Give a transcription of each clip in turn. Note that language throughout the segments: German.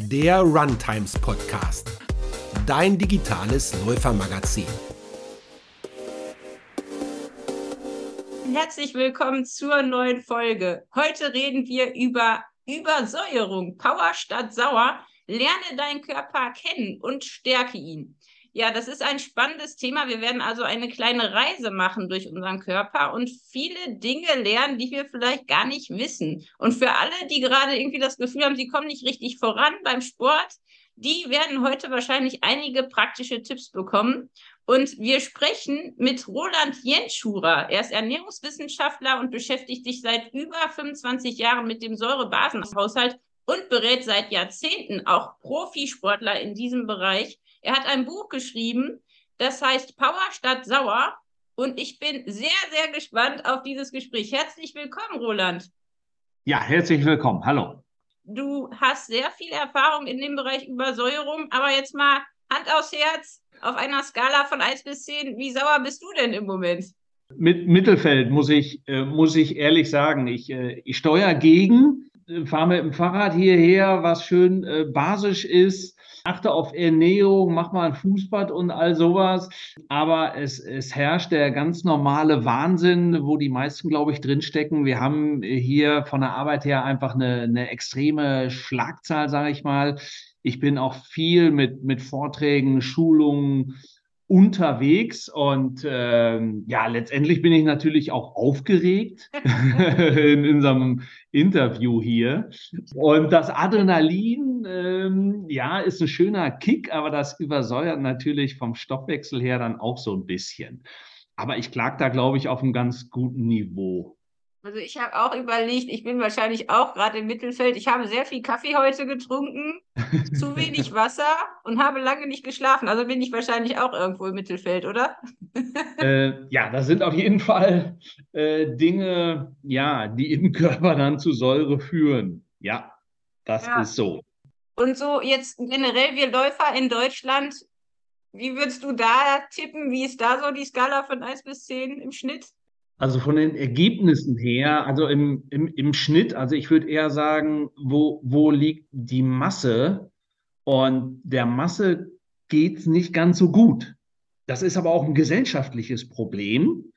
der Runtimes Podcast, dein digitales Läufermagazin. Herzlich willkommen zur neuen Folge. Heute reden wir über Übersäuerung, Power statt Sauer. Lerne deinen Körper kennen und stärke ihn. Ja, das ist ein spannendes Thema. Wir werden also eine kleine Reise machen durch unseren Körper und viele Dinge lernen, die wir vielleicht gar nicht wissen. Und für alle, die gerade irgendwie das Gefühl haben, sie kommen nicht richtig voran beim Sport, die werden heute wahrscheinlich einige praktische Tipps bekommen. Und wir sprechen mit Roland Jenschurer. Er ist Ernährungswissenschaftler und beschäftigt sich seit über 25 Jahren mit dem Säurebasenhaushalt und berät seit Jahrzehnten auch Profisportler in diesem Bereich. Er hat ein Buch geschrieben, das heißt Power statt Sauer. Und ich bin sehr, sehr gespannt auf dieses Gespräch. Herzlich willkommen, Roland. Ja, herzlich willkommen. Hallo. Du hast sehr viel Erfahrung in dem Bereich Übersäuerung, aber jetzt mal Hand aufs Herz, auf einer Skala von 1 bis 10, wie sauer bist du denn im Moment? Mit Mittelfeld muss ich, äh, muss ich ehrlich sagen. Ich, äh, ich steuere gegen, äh, fahre mit dem Fahrrad hierher, was schön äh, basisch ist achte auf Ernährung, mach mal ein Fußbad und all sowas. Aber es, es herrscht der ganz normale Wahnsinn, wo die meisten, glaube ich, drinstecken. Wir haben hier von der Arbeit her einfach eine, eine extreme Schlagzahl, sage ich mal. Ich bin auch viel mit, mit Vorträgen, Schulungen, unterwegs und ähm, ja, letztendlich bin ich natürlich auch aufgeregt in unserem Interview hier. Und das Adrenalin, ähm, ja, ist ein schöner Kick, aber das übersäuert natürlich vom Stoffwechsel her dann auch so ein bisschen. Aber ich klag da, glaube ich, auf einem ganz guten Niveau. Also ich habe auch überlegt, ich bin wahrscheinlich auch gerade im Mittelfeld. Ich habe sehr viel Kaffee heute getrunken, zu wenig Wasser und habe lange nicht geschlafen. Also bin ich wahrscheinlich auch irgendwo im Mittelfeld, oder? äh, ja, das sind auf jeden Fall äh, Dinge, ja, die im Körper dann zu Säure führen. Ja, das ja. ist so. Und so jetzt generell wir Läufer in Deutschland, wie würdest du da tippen? Wie ist da so die Skala von 1 bis 10 im Schnitt? Also von den Ergebnissen her, also im, im, im Schnitt, also ich würde eher sagen, wo, wo liegt die Masse? Und der Masse geht es nicht ganz so gut. Das ist aber auch ein gesellschaftliches Problem.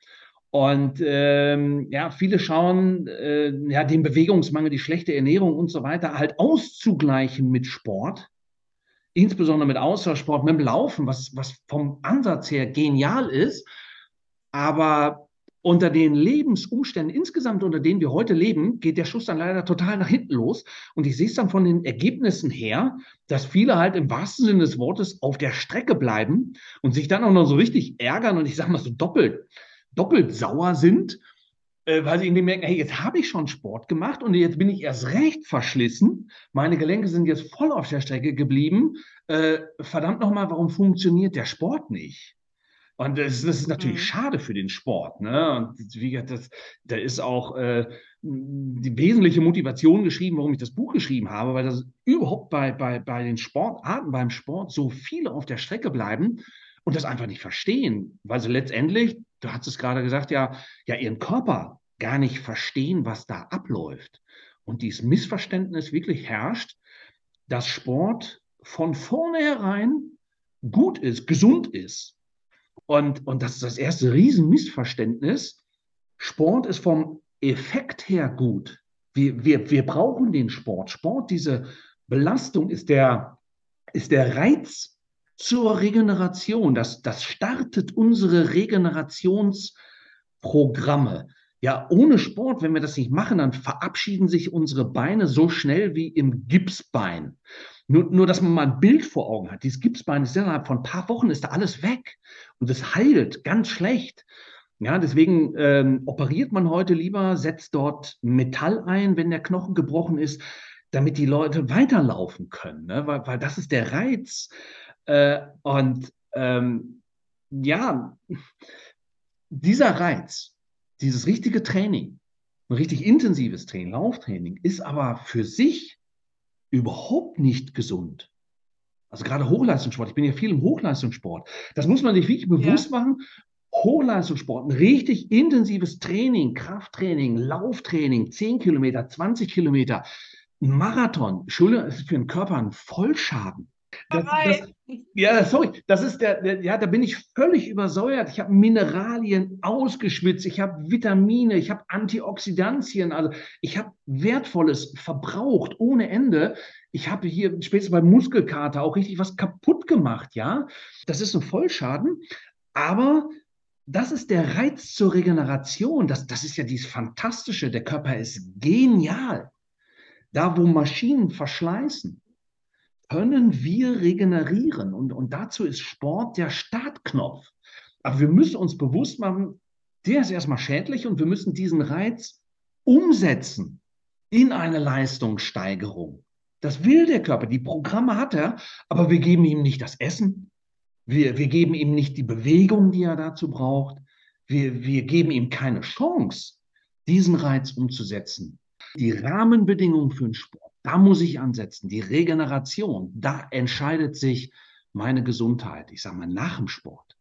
Und ähm, ja, viele schauen, äh, ja, den Bewegungsmangel, die schlechte Ernährung und so weiter halt auszugleichen mit Sport, insbesondere mit Ausdauersport, mit dem Laufen, was, was vom Ansatz her genial ist. Aber unter den Lebensumständen insgesamt, unter denen wir heute leben, geht der Schuss dann leider total nach hinten los. Und ich sehe es dann von den Ergebnissen her, dass viele halt im wahrsten Sinne des Wortes auf der Strecke bleiben und sich dann auch noch so richtig ärgern und ich sage mal so doppelt, doppelt sauer sind, äh, weil sie irgendwie merken, hey, jetzt habe ich schon Sport gemacht und jetzt bin ich erst recht verschlissen. Meine Gelenke sind jetzt voll auf der Strecke geblieben. Äh, verdammt nochmal, warum funktioniert der Sport nicht? Und das, das ist natürlich mhm. schade für den Sport. Ne? Und wie gesagt, das, da ist auch äh, die wesentliche Motivation geschrieben, warum ich das Buch geschrieben habe, weil das überhaupt bei, bei, bei den Sportarten, beim Sport so viele auf der Strecke bleiben und das einfach nicht verstehen, weil sie letztendlich, du hast es gerade gesagt, ja, ja, ihren Körper gar nicht verstehen, was da abläuft. Und dieses Missverständnis wirklich herrscht, dass Sport von vornherein gut ist, gesund ist und, und das ist das erste Riesenmissverständnis. Sport ist vom Effekt her gut. Wir, wir, wir brauchen den Sport. Sport, diese Belastung ist der, ist der Reiz zur Regeneration. Das, das startet unsere Regenerationsprogramme. Ja, ohne Sport, wenn wir das nicht machen, dann verabschieden sich unsere Beine so schnell wie im Gipsbein. Nur, nur, dass man mal ein Bild vor Augen hat. Dieses Gipsbein ist innerhalb von ein paar Wochen ist da alles weg. Und es heilt ganz schlecht. Ja, deswegen ähm, operiert man heute lieber, setzt dort Metall ein, wenn der Knochen gebrochen ist, damit die Leute weiterlaufen können. Ne? Weil, weil das ist der Reiz. Äh, und ähm, ja, dieser Reiz, dieses richtige Training, ein richtig intensives Training, Lauftraining, ist aber für sich überhaupt nicht gesund. Also gerade Hochleistungssport, ich bin ja viel im Hochleistungssport. Das muss man sich wirklich bewusst ja. machen. Hochleistungssport, ein richtig intensives Training, Krafttraining, Lauftraining, 10 Kilometer, 20 Kilometer, Marathon, Entschuldigung, ist für den Körper ein Vollschaden. Das, das, ja, sorry, das ist der, der, ja, da bin ich völlig übersäuert. Ich habe Mineralien ausgeschwitzt, ich habe Vitamine, ich habe Antioxidantien, also ich habe Wertvolles verbraucht ohne Ende. Ich habe hier spätestens beim Muskelkater auch richtig was kaputt gemacht, ja. Das ist ein Vollschaden, aber das ist der Reiz zur Regeneration. Das, das ist ja dieses Fantastische. Der Körper ist genial. Da, wo Maschinen verschleißen, können wir regenerieren. Und, und dazu ist Sport der Startknopf. Aber wir müssen uns bewusst machen, der ist erstmal schädlich und wir müssen diesen Reiz umsetzen in eine Leistungssteigerung. Das will der Körper, die Programme hat er, aber wir geben ihm nicht das Essen, wir, wir geben ihm nicht die Bewegung, die er dazu braucht, wir, wir geben ihm keine Chance, diesen Reiz umzusetzen. Die Rahmenbedingungen für den Sport da muss ich ansetzen. Die Regeneration, da entscheidet sich meine Gesundheit. Ich sage mal nach dem Sport.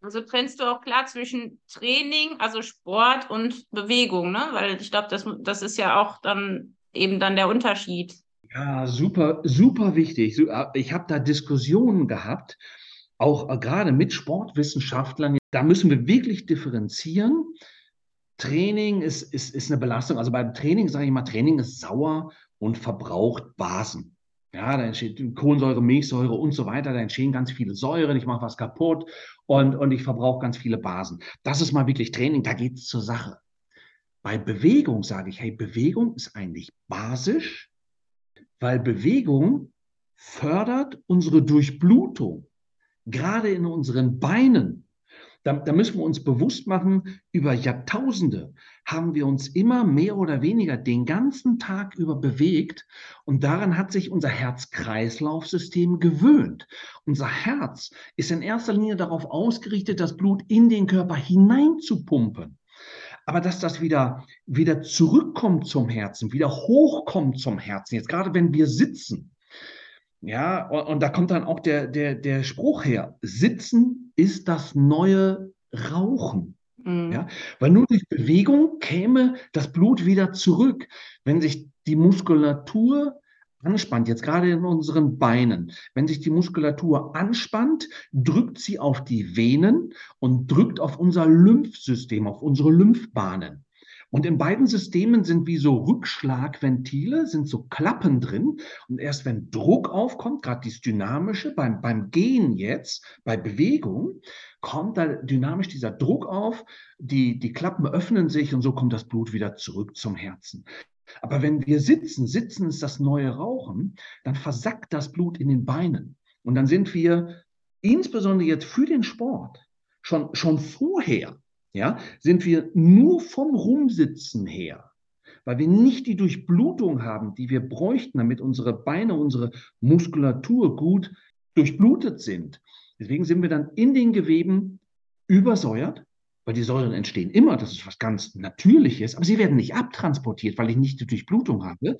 Also trennst du auch klar zwischen Training, also Sport und Bewegung, ne? Weil ich glaube, das, das ist ja auch dann eben dann der Unterschied. Ja, super, super wichtig. Äh, ich habe da Diskussionen gehabt, auch äh, gerade mit Sportwissenschaftlern. Da müssen wir wirklich differenzieren. Training ist, ist, ist eine Belastung. Also beim Training sage ich mal, Training ist sauer und verbraucht Basen. Ja, da entsteht Kohlensäure, Milchsäure und so weiter. Da entstehen ganz viele Säuren. Ich mache was kaputt und, und ich verbrauche ganz viele Basen. Das ist mal wirklich Training. Da geht es zur Sache. Bei Bewegung sage ich, hey, Bewegung ist eigentlich basisch, weil Bewegung fördert unsere Durchblutung. Gerade in unseren Beinen da, da müssen wir uns bewusst machen, über Jahrtausende haben wir uns immer mehr oder weniger den ganzen Tag über bewegt und daran hat sich unser Herz-Kreislauf-System gewöhnt. Unser Herz ist in erster Linie darauf ausgerichtet, das Blut in den Körper hineinzupumpen. Aber dass das wieder, wieder zurückkommt zum Herzen, wieder hochkommt zum Herzen, jetzt gerade wenn wir sitzen, ja, und, da kommt dann auch der, der, der Spruch her. Sitzen ist das neue Rauchen. Mhm. Ja, weil nur durch Bewegung käme das Blut wieder zurück. Wenn sich die Muskulatur anspannt, jetzt gerade in unseren Beinen, wenn sich die Muskulatur anspannt, drückt sie auf die Venen und drückt auf unser Lymphsystem, auf unsere Lymphbahnen. Und in beiden Systemen sind wie so Rückschlagventile, sind so Klappen drin. Und erst wenn Druck aufkommt, gerade dieses Dynamische, beim, beim Gehen jetzt, bei Bewegung, kommt da dynamisch dieser Druck auf, die, die Klappen öffnen sich und so kommt das Blut wieder zurück zum Herzen. Aber wenn wir sitzen, sitzen ist das neue Rauchen, dann versackt das Blut in den Beinen. Und dann sind wir insbesondere jetzt für den Sport schon, schon vorher ja, sind wir nur vom Rumsitzen her, weil wir nicht die Durchblutung haben, die wir bräuchten, damit unsere Beine, unsere Muskulatur gut durchblutet sind. Deswegen sind wir dann in den Geweben übersäuert, weil die Säuren entstehen immer, das ist was ganz Natürliches, aber sie werden nicht abtransportiert, weil ich nicht die Durchblutung habe.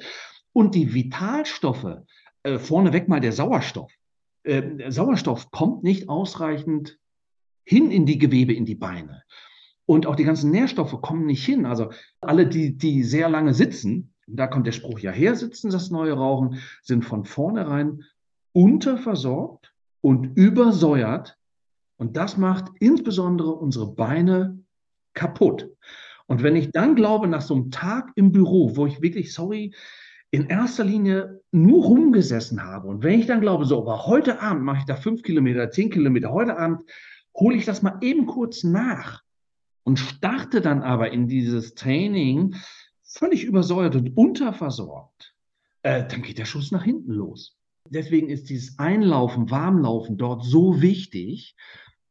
Und die Vitalstoffe, äh, vorneweg mal der Sauerstoff, äh, Sauerstoff kommt nicht ausreichend hin in die Gewebe, in die Beine. Und auch die ganzen Nährstoffe kommen nicht hin. Also alle, die, die sehr lange sitzen, da kommt der Spruch ja her, sitzen das neue Rauchen, sind von vornherein unterversorgt und übersäuert. Und das macht insbesondere unsere Beine kaputt. Und wenn ich dann glaube, nach so einem Tag im Büro, wo ich wirklich, sorry, in erster Linie nur rumgesessen habe, und wenn ich dann glaube, so, aber heute Abend mache ich da fünf Kilometer, zehn Kilometer, heute Abend hole ich das mal eben kurz nach, und starte dann aber in dieses Training völlig übersäuert und unterversorgt, äh, dann geht der Schuss nach hinten los. Deswegen ist dieses Einlaufen, Warmlaufen dort so wichtig,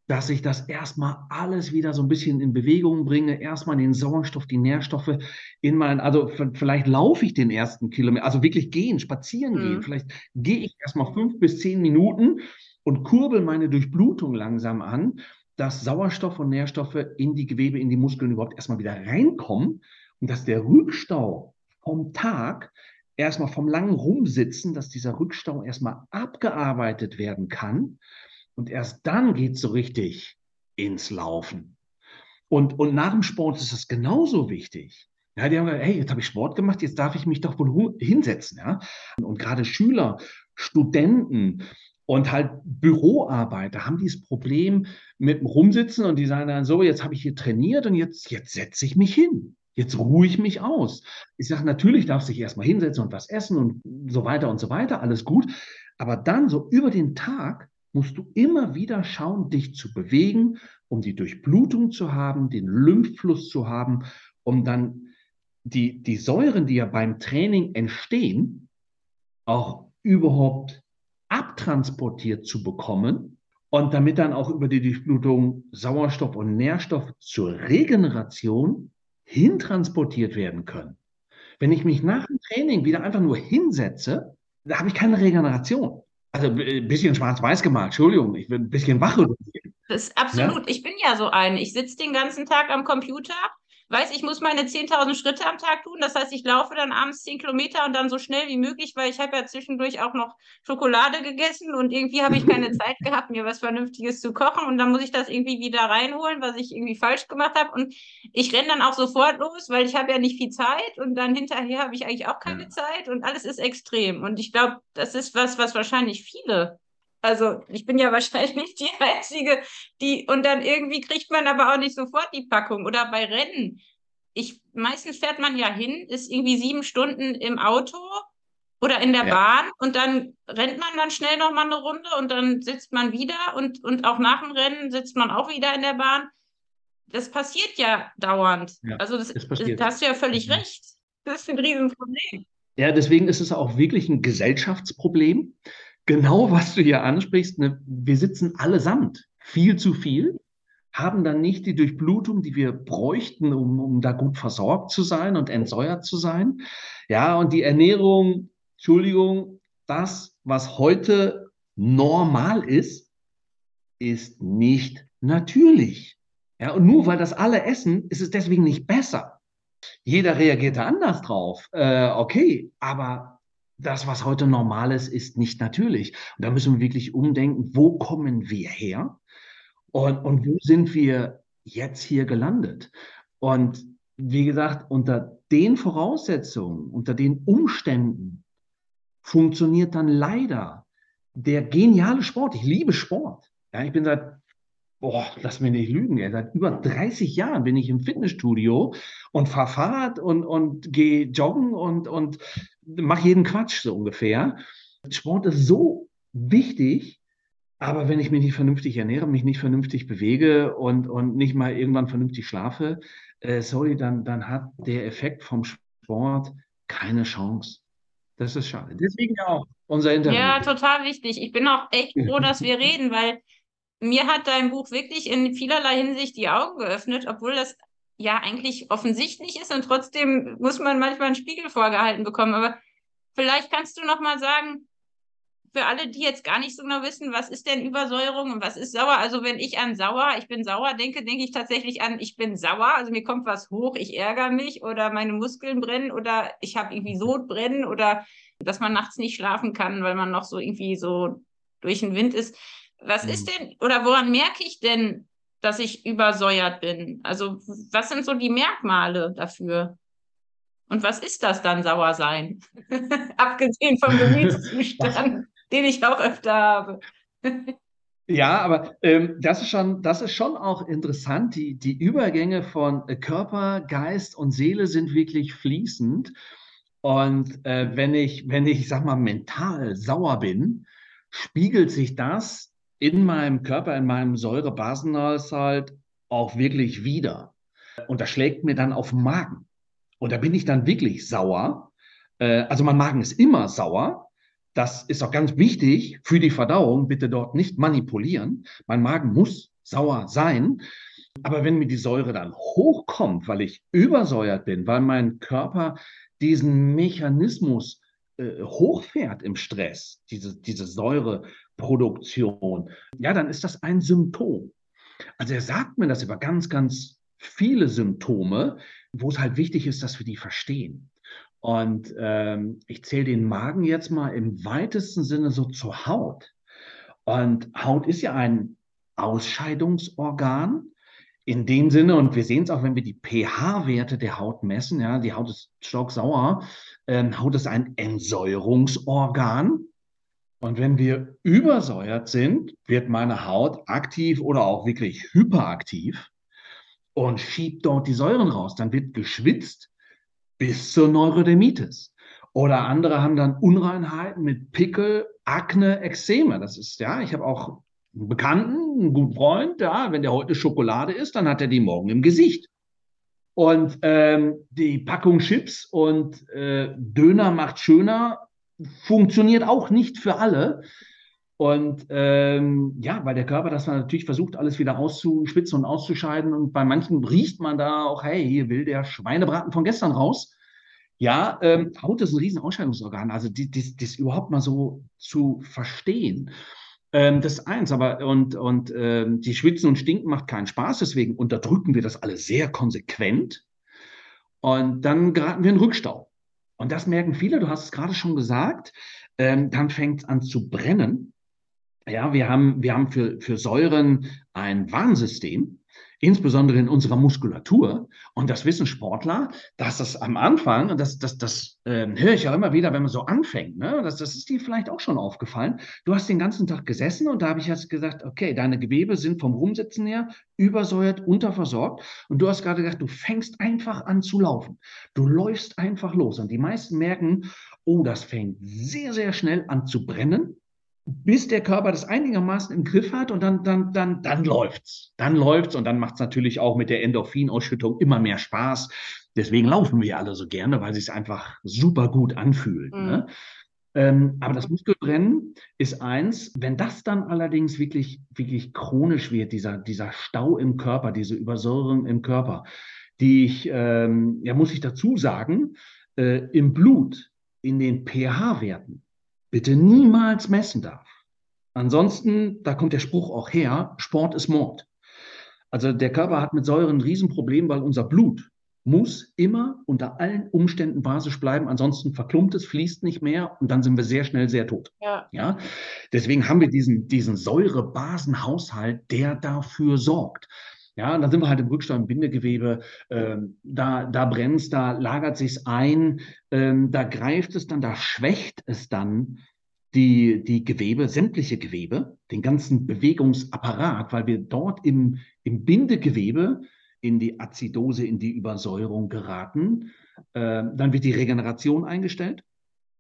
dass ich das erstmal alles wieder so ein bisschen in Bewegung bringe, erstmal den Sauerstoff, die Nährstoffe in meinen, also vielleicht laufe ich den ersten Kilometer, also wirklich gehen, spazieren gehen, mhm. vielleicht gehe ich erstmal fünf bis zehn Minuten und kurbel meine Durchblutung langsam an dass Sauerstoff und Nährstoffe in die Gewebe, in die Muskeln überhaupt erstmal wieder reinkommen und dass der Rückstau vom Tag erstmal vom langen Rumsitzen, dass dieser Rückstau erstmal abgearbeitet werden kann und erst dann geht es so richtig ins Laufen. Und, und nach dem Sport ist es genauso wichtig, Ja, die haben gesagt, hey, jetzt habe ich Sport gemacht, jetzt darf ich mich doch wohl hinsetzen, ja. Und gerade Schüler, Studenten und halt Büroarbeiter haben dieses Problem mit dem Rumsitzen und die sagen dann so, jetzt habe ich hier trainiert und jetzt, jetzt setze ich mich hin. Jetzt ruhe ich mich aus. Ich sage, natürlich darfst du dich erstmal hinsetzen und was essen und so weiter und so weiter, alles gut. Aber dann so über den Tag musst du immer wieder schauen, dich zu bewegen, um die Durchblutung zu haben, den Lymphfluss zu haben, um dann die, die Säuren, die ja beim Training entstehen, auch überhaupt abtransportiert zu bekommen und damit dann auch über die Durchblutung Sauerstoff und Nährstoff zur Regeneration hintransportiert werden können. Wenn ich mich nach dem Training wieder einfach nur hinsetze, da habe ich keine Regeneration. Also ein bisschen schwarz-weiß gemalt, Entschuldigung, ich bin ein bisschen wach. Das ist absolut. Ja? Ich bin ja so eine. Ich sitze den ganzen Tag am Computer weiß, ich muss meine 10.000 Schritte am Tag tun. Das heißt, ich laufe dann abends 10 Kilometer und dann so schnell wie möglich, weil ich habe ja zwischendurch auch noch Schokolade gegessen und irgendwie habe ich keine Zeit gehabt, mir was Vernünftiges zu kochen. Und dann muss ich das irgendwie wieder reinholen, was ich irgendwie falsch gemacht habe. Und ich renne dann auch sofort los, weil ich habe ja nicht viel Zeit. Und dann hinterher habe ich eigentlich auch keine ja. Zeit. Und alles ist extrem. Und ich glaube, das ist was, was wahrscheinlich viele also ich bin ja wahrscheinlich die Einzige, die, und dann irgendwie kriegt man aber auch nicht sofort die Packung. Oder bei Rennen. Ich, meistens fährt man ja hin, ist irgendwie sieben Stunden im Auto oder in der ja. Bahn und dann rennt man dann schnell nochmal eine Runde und dann sitzt man wieder und, und auch nach dem Rennen sitzt man auch wieder in der Bahn. Das passiert ja dauernd. Ja, also das, das, das hast du ja völlig mhm. recht. Das ist ein Riesenproblem. Ja, deswegen ist es auch wirklich ein Gesellschaftsproblem genau, was du hier ansprichst. Ne? Wir sitzen allesamt viel zu viel, haben dann nicht die Durchblutung, die wir bräuchten, um, um da gut versorgt zu sein und entsäuert zu sein. Ja, und die Ernährung, Entschuldigung, das, was heute normal ist, ist nicht natürlich. Ja, und nur weil das alle essen, ist es deswegen nicht besser. Jeder reagiert da anders drauf. Äh, okay, aber das, was heute normal ist, ist nicht natürlich. Und da müssen wir wirklich umdenken, wo kommen wir her und, und wo sind wir jetzt hier gelandet? Und wie gesagt, unter den Voraussetzungen, unter den Umständen funktioniert dann leider der geniale Sport. Ich liebe Sport. Ja, ich bin seit, boah, lass mich nicht lügen, ey, seit über 30 Jahren bin ich im Fitnessstudio und fahre Fahrrad und, und gehe joggen und, und mache jeden Quatsch so ungefähr. Sport ist so wichtig, aber wenn ich mich nicht vernünftig ernähre, mich nicht vernünftig bewege und, und nicht mal irgendwann vernünftig schlafe, äh, sorry, dann, dann hat der Effekt vom Sport keine Chance. Das ist schade. Deswegen auch unser Interview. Ja, total wichtig. Ich bin auch echt froh, dass wir reden, weil mir hat dein Buch wirklich in vielerlei Hinsicht die Augen geöffnet, obwohl das ja eigentlich offensichtlich ist und trotzdem muss man manchmal einen Spiegel vorgehalten bekommen. Aber vielleicht kannst du noch mal sagen, für alle, die jetzt gar nicht so genau wissen, was ist denn Übersäuerung und was ist sauer? Also wenn ich an sauer, ich bin sauer denke, denke ich tatsächlich an, ich bin sauer, also mir kommt was hoch, ich ärgere mich oder meine Muskeln brennen oder ich habe irgendwie Sodbrennen oder dass man nachts nicht schlafen kann, weil man noch so irgendwie so durch den Wind ist. Was ist mhm. denn oder woran merke ich denn, dass ich übersäuert bin? Also was sind so die Merkmale dafür? Und was ist das dann, sauer sein? Abgesehen vom Gemütszustand, den ich auch öfter habe. Ja, aber ähm, das, ist schon, das ist schon auch interessant. Die, die Übergänge von Körper, Geist und Seele sind wirklich fließend. Und äh, wenn ich, wenn ich, sag mal, mental sauer bin, spiegelt sich das in meinem Körper, in meinem Säurebasenhaushalt auch wirklich wieder. Und das schlägt mir dann auf den Magen. Und da bin ich dann wirklich sauer. Äh, also mein Magen ist immer sauer. Das ist auch ganz wichtig für die Verdauung. Bitte dort nicht manipulieren. Mein Magen muss sauer sein. Aber wenn mir die Säure dann hochkommt, weil ich übersäuert bin, weil mein Körper diesen Mechanismus äh, hochfährt im Stress, diese, diese Säureproduktion, ja, dann ist das ein Symptom. Also er sagt mir das über ganz, ganz viele Symptome, wo es halt wichtig ist, dass wir die verstehen. Und ähm, ich zähle den Magen jetzt mal im weitesten Sinne so zur Haut. Und Haut ist ja ein Ausscheidungsorgan. in dem Sinne, und wir sehen es auch, wenn wir die pH-Werte der Haut messen, ja, die Haut ist stocksauer, ähm, Haut ist ein Entsäuerungsorgan. Und wenn wir übersäuert sind, wird meine Haut aktiv oder auch wirklich hyperaktiv und schiebt dort die Säuren raus. Dann wird geschwitzt bis zur Neurodermitis. Oder andere haben dann Unreinheiten mit Pickel, Akne, Ekzeme. Das ist ja, ich habe auch einen Bekannten, einen guten Freund, ja, wenn der heute Schokolade isst, dann hat er die morgen im Gesicht. Und ähm, die Packung Chips und äh, Döner macht schöner funktioniert auch nicht für alle. Und ähm, ja, weil der Körper das natürlich versucht, alles wieder auszuspitzen und auszuscheiden. Und bei manchen riecht man da auch, hey, hier will der Schweinebraten von gestern raus. Ja, ähm, Haut ist ein riesen Ausscheidungsorgan. Also das überhaupt mal so zu verstehen. Ähm, das ist eins, aber und, und ähm, die Schwitzen und Stinken macht keinen Spaß, deswegen unterdrücken wir das alle sehr konsequent. Und dann geraten wir in Rückstau. Und das merken viele, du hast es gerade schon gesagt, ähm, dann fängt es an zu brennen. Ja, wir haben, wir haben für, für Säuren ein Warnsystem insbesondere in unserer Muskulatur. Und das wissen Sportler, dass das am Anfang, und das, das, das äh, höre ich ja immer wieder, wenn man so anfängt, ne? das, das ist dir vielleicht auch schon aufgefallen. Du hast den ganzen Tag gesessen und da habe ich jetzt gesagt, okay, deine Gewebe sind vom Rumsitzen her übersäuert, unterversorgt. Und du hast gerade gesagt, du fängst einfach an zu laufen. Du läufst einfach los. Und die meisten merken, oh, das fängt sehr, sehr schnell an zu brennen bis der Körper das einigermaßen im Griff hat und dann, dann, dann, dann läuft's. Dann läuft's und dann macht's natürlich auch mit der Endorphinausschüttung immer mehr Spaß. Deswegen laufen wir alle so gerne, weil es sich einfach super gut anfühlt. Mhm. Ne? Ähm, aber das Muskelbrennen ist eins. Wenn das dann allerdings wirklich, wirklich chronisch wird, dieser, dieser Stau im Körper, diese Übersäuerung im Körper, die ich, ähm, ja, muss ich dazu sagen, äh, im Blut, in den pH-Werten, bitte niemals messen darf. Ansonsten, da kommt der Spruch auch her, Sport ist Mord. Also der Körper hat mit Säuren ein Riesenproblem, weil unser Blut muss immer unter allen Umständen basisch bleiben, ansonsten verklumpt es, fließt nicht mehr und dann sind wir sehr schnell sehr tot. Ja. ja? Deswegen haben wir diesen, diesen Säurebasenhaushalt, der dafür sorgt. Ja, dann sind wir halt im Rückstau im Bindegewebe, ähm, da, da brennt es, da lagert sich's ein, ähm, da greift es dann, da schwächt es dann die, die Gewebe, sämtliche Gewebe, den ganzen Bewegungsapparat, weil wir dort im, im Bindegewebe in die Azidose, in die Übersäuerung geraten. Äh, dann wird die Regeneration eingestellt,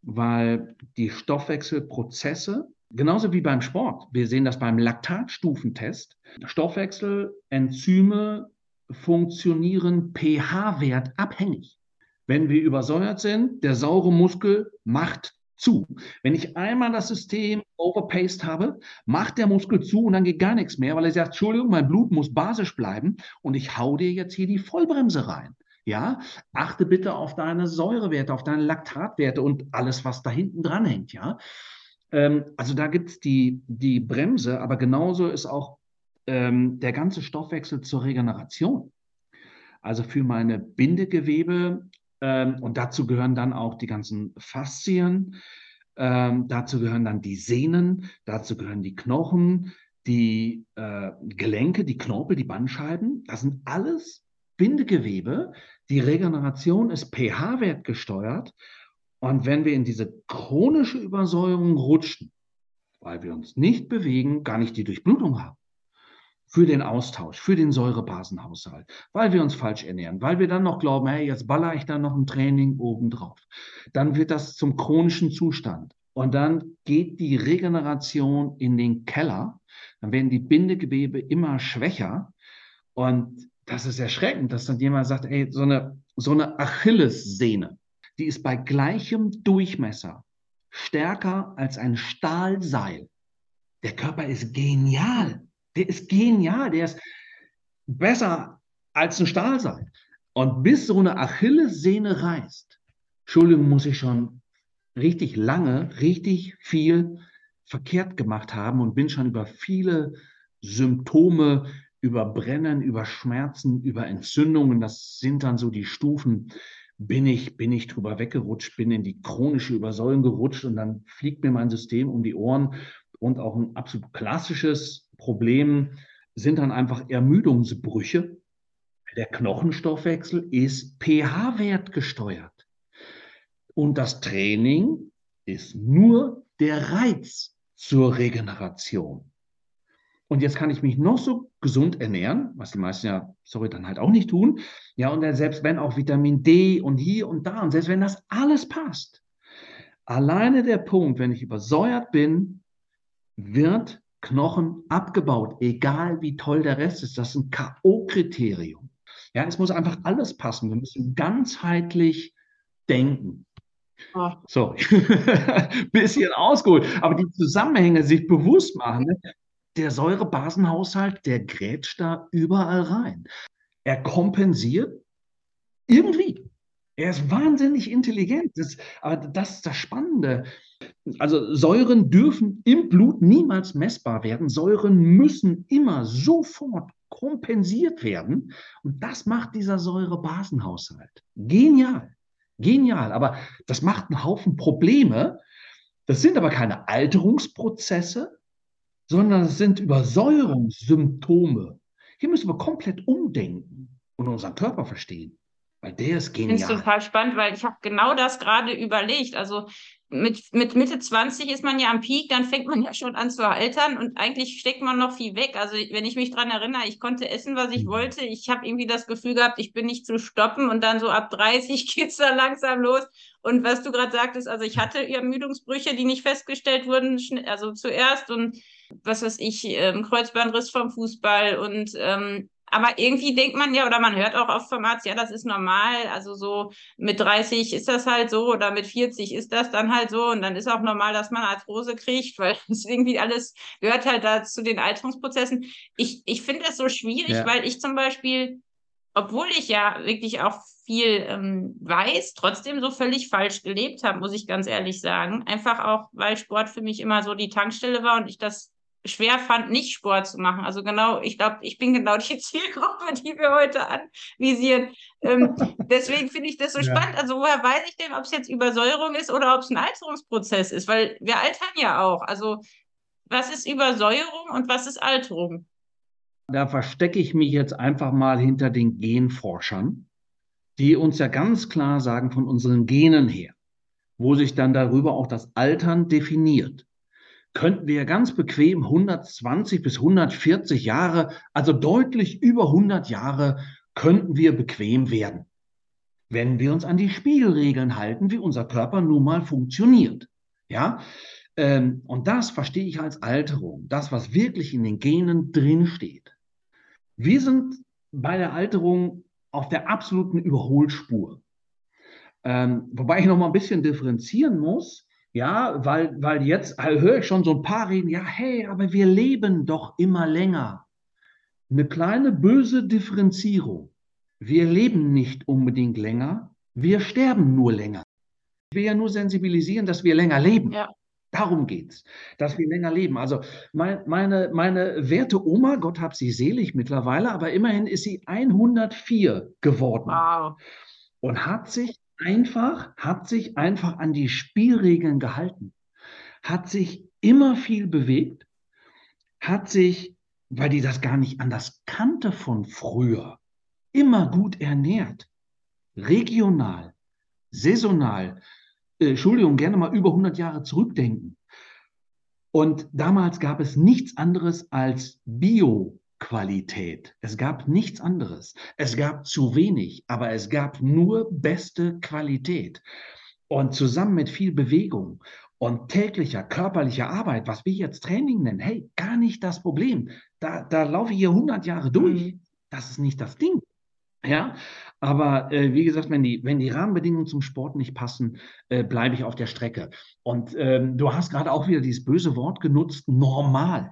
weil die Stoffwechselprozesse Genauso wie beim Sport. Wir sehen das beim Laktatstufentest. Stoffwechsel, Enzyme funktionieren pH-Wert abhängig. Wenn wir übersäuert sind, der saure Muskel macht zu. Wenn ich einmal das System overpaced habe, macht der Muskel zu und dann geht gar nichts mehr, weil er sagt, Entschuldigung, mein Blut muss basisch bleiben und ich hau dir jetzt hier die Vollbremse rein. Ja, achte bitte auf deine Säurewerte, auf deine Laktatwerte und alles, was da hinten dran hängt. Ja, also da gibt es die, die Bremse, aber genauso ist auch ähm, der ganze Stoffwechsel zur Regeneration. Also für meine Bindegewebe ähm, und dazu gehören dann auch die ganzen Faszien, ähm, dazu gehören dann die Sehnen, dazu gehören die Knochen, die äh, Gelenke, die Knorpel, die Bandscheiben. Das sind alles Bindegewebe. Die Regeneration ist pH-Wert gesteuert und wenn wir in diese chronische Übersäuerung rutschen, weil wir uns nicht bewegen, gar nicht die Durchblutung haben, für den Austausch, für den Säurebasenhaushalt, weil wir uns falsch ernähren, weil wir dann noch glauben, hey, jetzt baller ich da noch ein Training obendrauf, dann wird das zum chronischen Zustand. Und dann geht die Regeneration in den Keller, dann werden die Bindegewebe immer schwächer. Und das ist erschreckend, dass dann jemand sagt, ey, so eine, so eine Achillessehne, die ist bei gleichem Durchmesser stärker als ein Stahlseil. Der Körper ist genial. Der ist genial. Der ist besser als ein Stahlseil. Und bis so eine Achillessehne reißt, Entschuldigung, muss ich schon richtig lange, richtig viel verkehrt gemacht haben und bin schon über viele Symptome, über Brennen, über Schmerzen, über Entzündungen, das sind dann so die Stufen, bin ich, bin ich drüber weggerutscht, bin in die chronische Übersäuerung gerutscht und dann fliegt mir mein System um die Ohren. Und auch ein absolut klassisches Problem sind dann einfach Ermüdungsbrüche. Der Knochenstoffwechsel ist pH-Wert gesteuert. Und das Training ist nur der Reiz zur Regeneration. Und jetzt kann ich mich noch so gesund ernähren, was die meisten ja, sorry, dann halt auch nicht tun. Ja, und dann selbst wenn auch Vitamin D und hier und da und selbst wenn das alles passt, alleine der Punkt, wenn ich übersäuert bin, wird Knochen abgebaut, egal wie toll der Rest ist. Das ist ein K.O.-Kriterium. Ja, es muss einfach alles passen. Wir müssen ganzheitlich denken. Oh. So, bisschen ausgeholt, aber die Zusammenhänge sich bewusst machen. Der Säurebasenhaushalt, der grätscht da überall rein. Er kompensiert irgendwie. Er ist wahnsinnig intelligent. Das, aber das ist das Spannende. Also Säuren dürfen im Blut niemals messbar werden. Säuren müssen immer sofort kompensiert werden. Und das macht dieser Säurebasenhaushalt. Genial. Genial. Aber das macht einen Haufen Probleme. Das sind aber keine Alterungsprozesse, sondern es sind Übersäuerungssymptome. Hier müssen wir komplett umdenken und unseren Körper verstehen. Weil der ist genial. Das ist total spannend, weil ich habe genau das gerade überlegt. Also mit, mit Mitte 20 ist man ja am Peak, dann fängt man ja schon an zu altern und eigentlich steckt man noch viel weg. Also wenn ich mich daran erinnere, ich konnte essen, was ich mhm. wollte. Ich habe irgendwie das Gefühl gehabt, ich bin nicht zu stoppen und dann so ab 30 geht es dann langsam los. Und was du gerade sagtest, also ich hatte Ermüdungsbrüche, die nicht festgestellt wurden, also zuerst und was weiß ich, ähm, Kreuzbandriss vom Fußball und ähm, aber irgendwie denkt man ja, oder man hört auch oft vom Arzt, ja, das ist normal. Also so mit 30 ist das halt so oder mit 40 ist das dann halt so. Und dann ist auch normal, dass man Arthrose kriegt, weil das irgendwie alles gehört halt da zu den Alterungsprozessen. Ich, ich finde das so schwierig, ja. weil ich zum Beispiel, obwohl ich ja wirklich auch viel ähm, weiß, trotzdem so völlig falsch gelebt habe, muss ich ganz ehrlich sagen. Einfach auch, weil Sport für mich immer so die Tankstelle war und ich das schwer fand, nicht Sport zu machen. Also genau, ich glaube, ich bin genau die Zielgruppe, die wir heute anvisieren. Ähm, deswegen finde ich das so ja. spannend. Also woher weiß ich denn, ob es jetzt Übersäuerung ist oder ob es ein Alterungsprozess ist? Weil wir altern ja auch. Also was ist Übersäuerung und was ist Alterung? Da verstecke ich mich jetzt einfach mal hinter den Genforschern, die uns ja ganz klar sagen von unseren Genen her, wo sich dann darüber auch das Altern definiert könnten wir ganz bequem 120 bis 140 Jahre, also deutlich über 100 Jahre, könnten wir bequem werden, wenn wir uns an die Spielregeln halten, wie unser Körper nun mal funktioniert. Ja, ähm, und das verstehe ich als Alterung, das, was wirklich in den Genen drinsteht. Wir sind bei der Alterung auf der absoluten Überholspur. Ähm, wobei ich noch mal ein bisschen differenzieren muss. Ja, weil, weil jetzt höre ich schon so ein paar reden, ja, hey, aber wir leben doch immer länger. Eine kleine böse Differenzierung. Wir leben nicht unbedingt länger, wir sterben nur länger. Ich will ja nur sensibilisieren, dass wir länger leben. Ja. Darum geht's, dass wir länger leben. Also mein, meine, meine werte Oma, Gott hab sie selig mittlerweile, aber immerhin ist sie 104 geworden. Wow. Und hat sich einfach, hat sich einfach an die Spielregeln gehalten, hat sich immer viel bewegt, hat sich, weil die das gar nicht anders kannte von früher, immer gut ernährt, regional, saisonal, äh, Entschuldigung, gerne mal über 100 Jahre zurückdenken. Und damals gab es nichts anderes als Bio Qualität. Es gab nichts anderes. Es gab zu wenig, aber es gab nur beste Qualität. Und zusammen mit viel Bewegung und täglicher körperlicher Arbeit, was wir jetzt Training nennen, hey, gar nicht das Problem. Da, da laufe ich hier 100 Jahre durch. Mhm. Das ist nicht das Ding. Ja, aber äh, wie gesagt, wenn die, wenn die Rahmenbedingungen zum Sport nicht passen, äh, bleibe ich auf der Strecke. Und ähm, du hast gerade auch wieder dieses böse Wort genutzt, normal.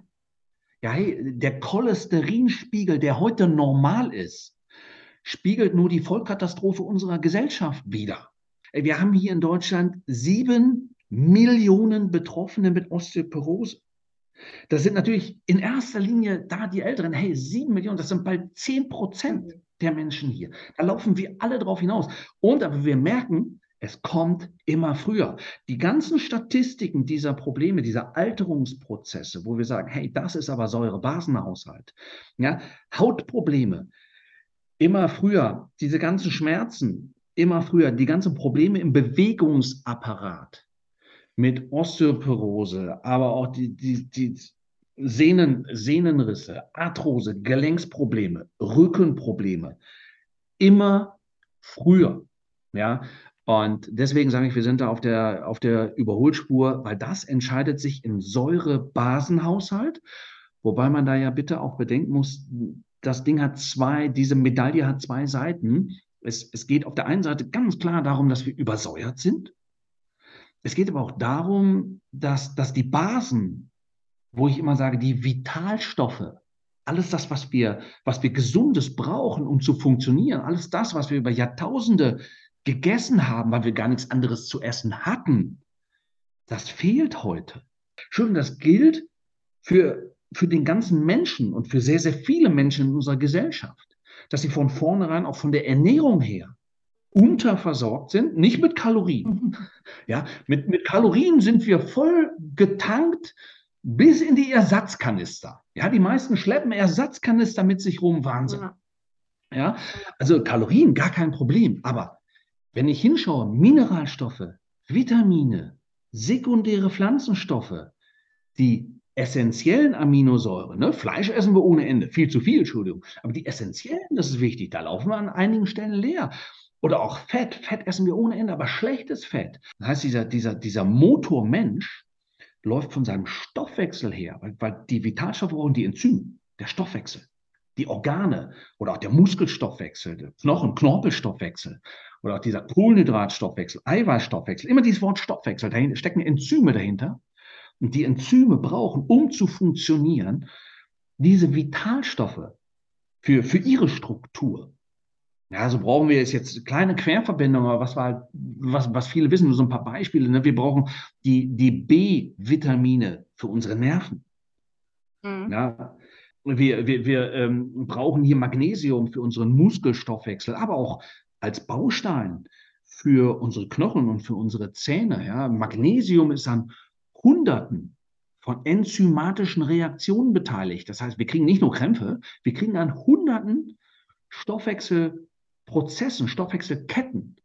Ja, hey, der Cholesterinspiegel, der heute normal ist, spiegelt nur die Vollkatastrophe unserer Gesellschaft wider. Wir haben hier in Deutschland sieben Millionen Betroffene mit Osteoporose. Das sind natürlich in erster Linie da die Älteren. Hey, sieben Millionen, das sind bald zehn Prozent der Menschen hier. Da laufen wir alle drauf hinaus. Und aber wir merken, es kommt immer früher. Die ganzen Statistiken dieser Probleme, dieser Alterungsprozesse, wo wir sagen, hey, das ist aber Säurebasenhaushalt, ja, Hautprobleme, immer früher, diese ganzen Schmerzen, immer früher, die ganzen Probleme im Bewegungsapparat mit Osteoporose, aber auch die, die, die Sehnen, Sehnenrisse, Arthrose, Gelenksprobleme, Rückenprobleme, immer früher. Ja, und deswegen sage ich, wir sind da auf der, auf der Überholspur, weil das entscheidet sich im Säurebasenhaushalt. Wobei man da ja bitte auch bedenken muss, das Ding hat zwei, diese Medaille hat zwei Seiten. Es, es geht auf der einen Seite ganz klar darum, dass wir übersäuert sind. Es geht aber auch darum, dass, dass die Basen, wo ich immer sage, die Vitalstoffe, alles das, was wir, was wir Gesundes brauchen, um zu funktionieren, alles das, was wir über Jahrtausende gegessen haben, weil wir gar nichts anderes zu essen hatten, das fehlt heute. Schön, das gilt für, für den ganzen Menschen und für sehr, sehr viele Menschen in unserer Gesellschaft, dass sie von vornherein auch von der Ernährung her unterversorgt sind, nicht mit Kalorien. Ja, mit, mit Kalorien sind wir voll getankt bis in die Ersatzkanister. Ja, die meisten schleppen Ersatzkanister mit sich rum, Wahnsinn. Ja, also Kalorien, gar kein Problem. Aber wenn ich hinschaue, Mineralstoffe, Vitamine, sekundäre Pflanzenstoffe, die essentiellen Aminosäuren, ne? Fleisch essen wir ohne Ende, viel zu viel, Entschuldigung, aber die essentiellen, das ist wichtig, da laufen wir an einigen Stellen leer. Oder auch Fett, Fett essen wir ohne Ende, aber schlechtes Fett. Das heißt, dieser, dieser, dieser Motormensch läuft von seinem Stoffwechsel her, weil, weil die Vitalstoffe brauchen die Enzyme, der Stoffwechsel, die Organe oder auch der Muskelstoffwechsel, der Knochen, Knorpelstoffwechsel oder auch dieser Kohlenhydratstoffwechsel, Eiweißstoffwechsel, immer dieses Wort Stoffwechsel, da stecken Enzyme dahinter. Und die Enzyme brauchen, um zu funktionieren, diese Vitalstoffe für, für ihre Struktur. Ja, so brauchen wir jetzt kleine Querverbindungen, aber was, war, was, was viele wissen, nur so ein paar Beispiele. Ne? Wir brauchen die, die B-Vitamine für unsere Nerven. Mhm. Ja, wir, wir, wir ähm, brauchen hier Magnesium für unseren Muskelstoffwechsel, aber auch als Baustein für unsere Knochen und für unsere Zähne. Ja. Magnesium ist an Hunderten von enzymatischen Reaktionen beteiligt. Das heißt, wir kriegen nicht nur Krämpfe, wir kriegen an Hunderten Stoffwechselprozessen, Stoffwechselketten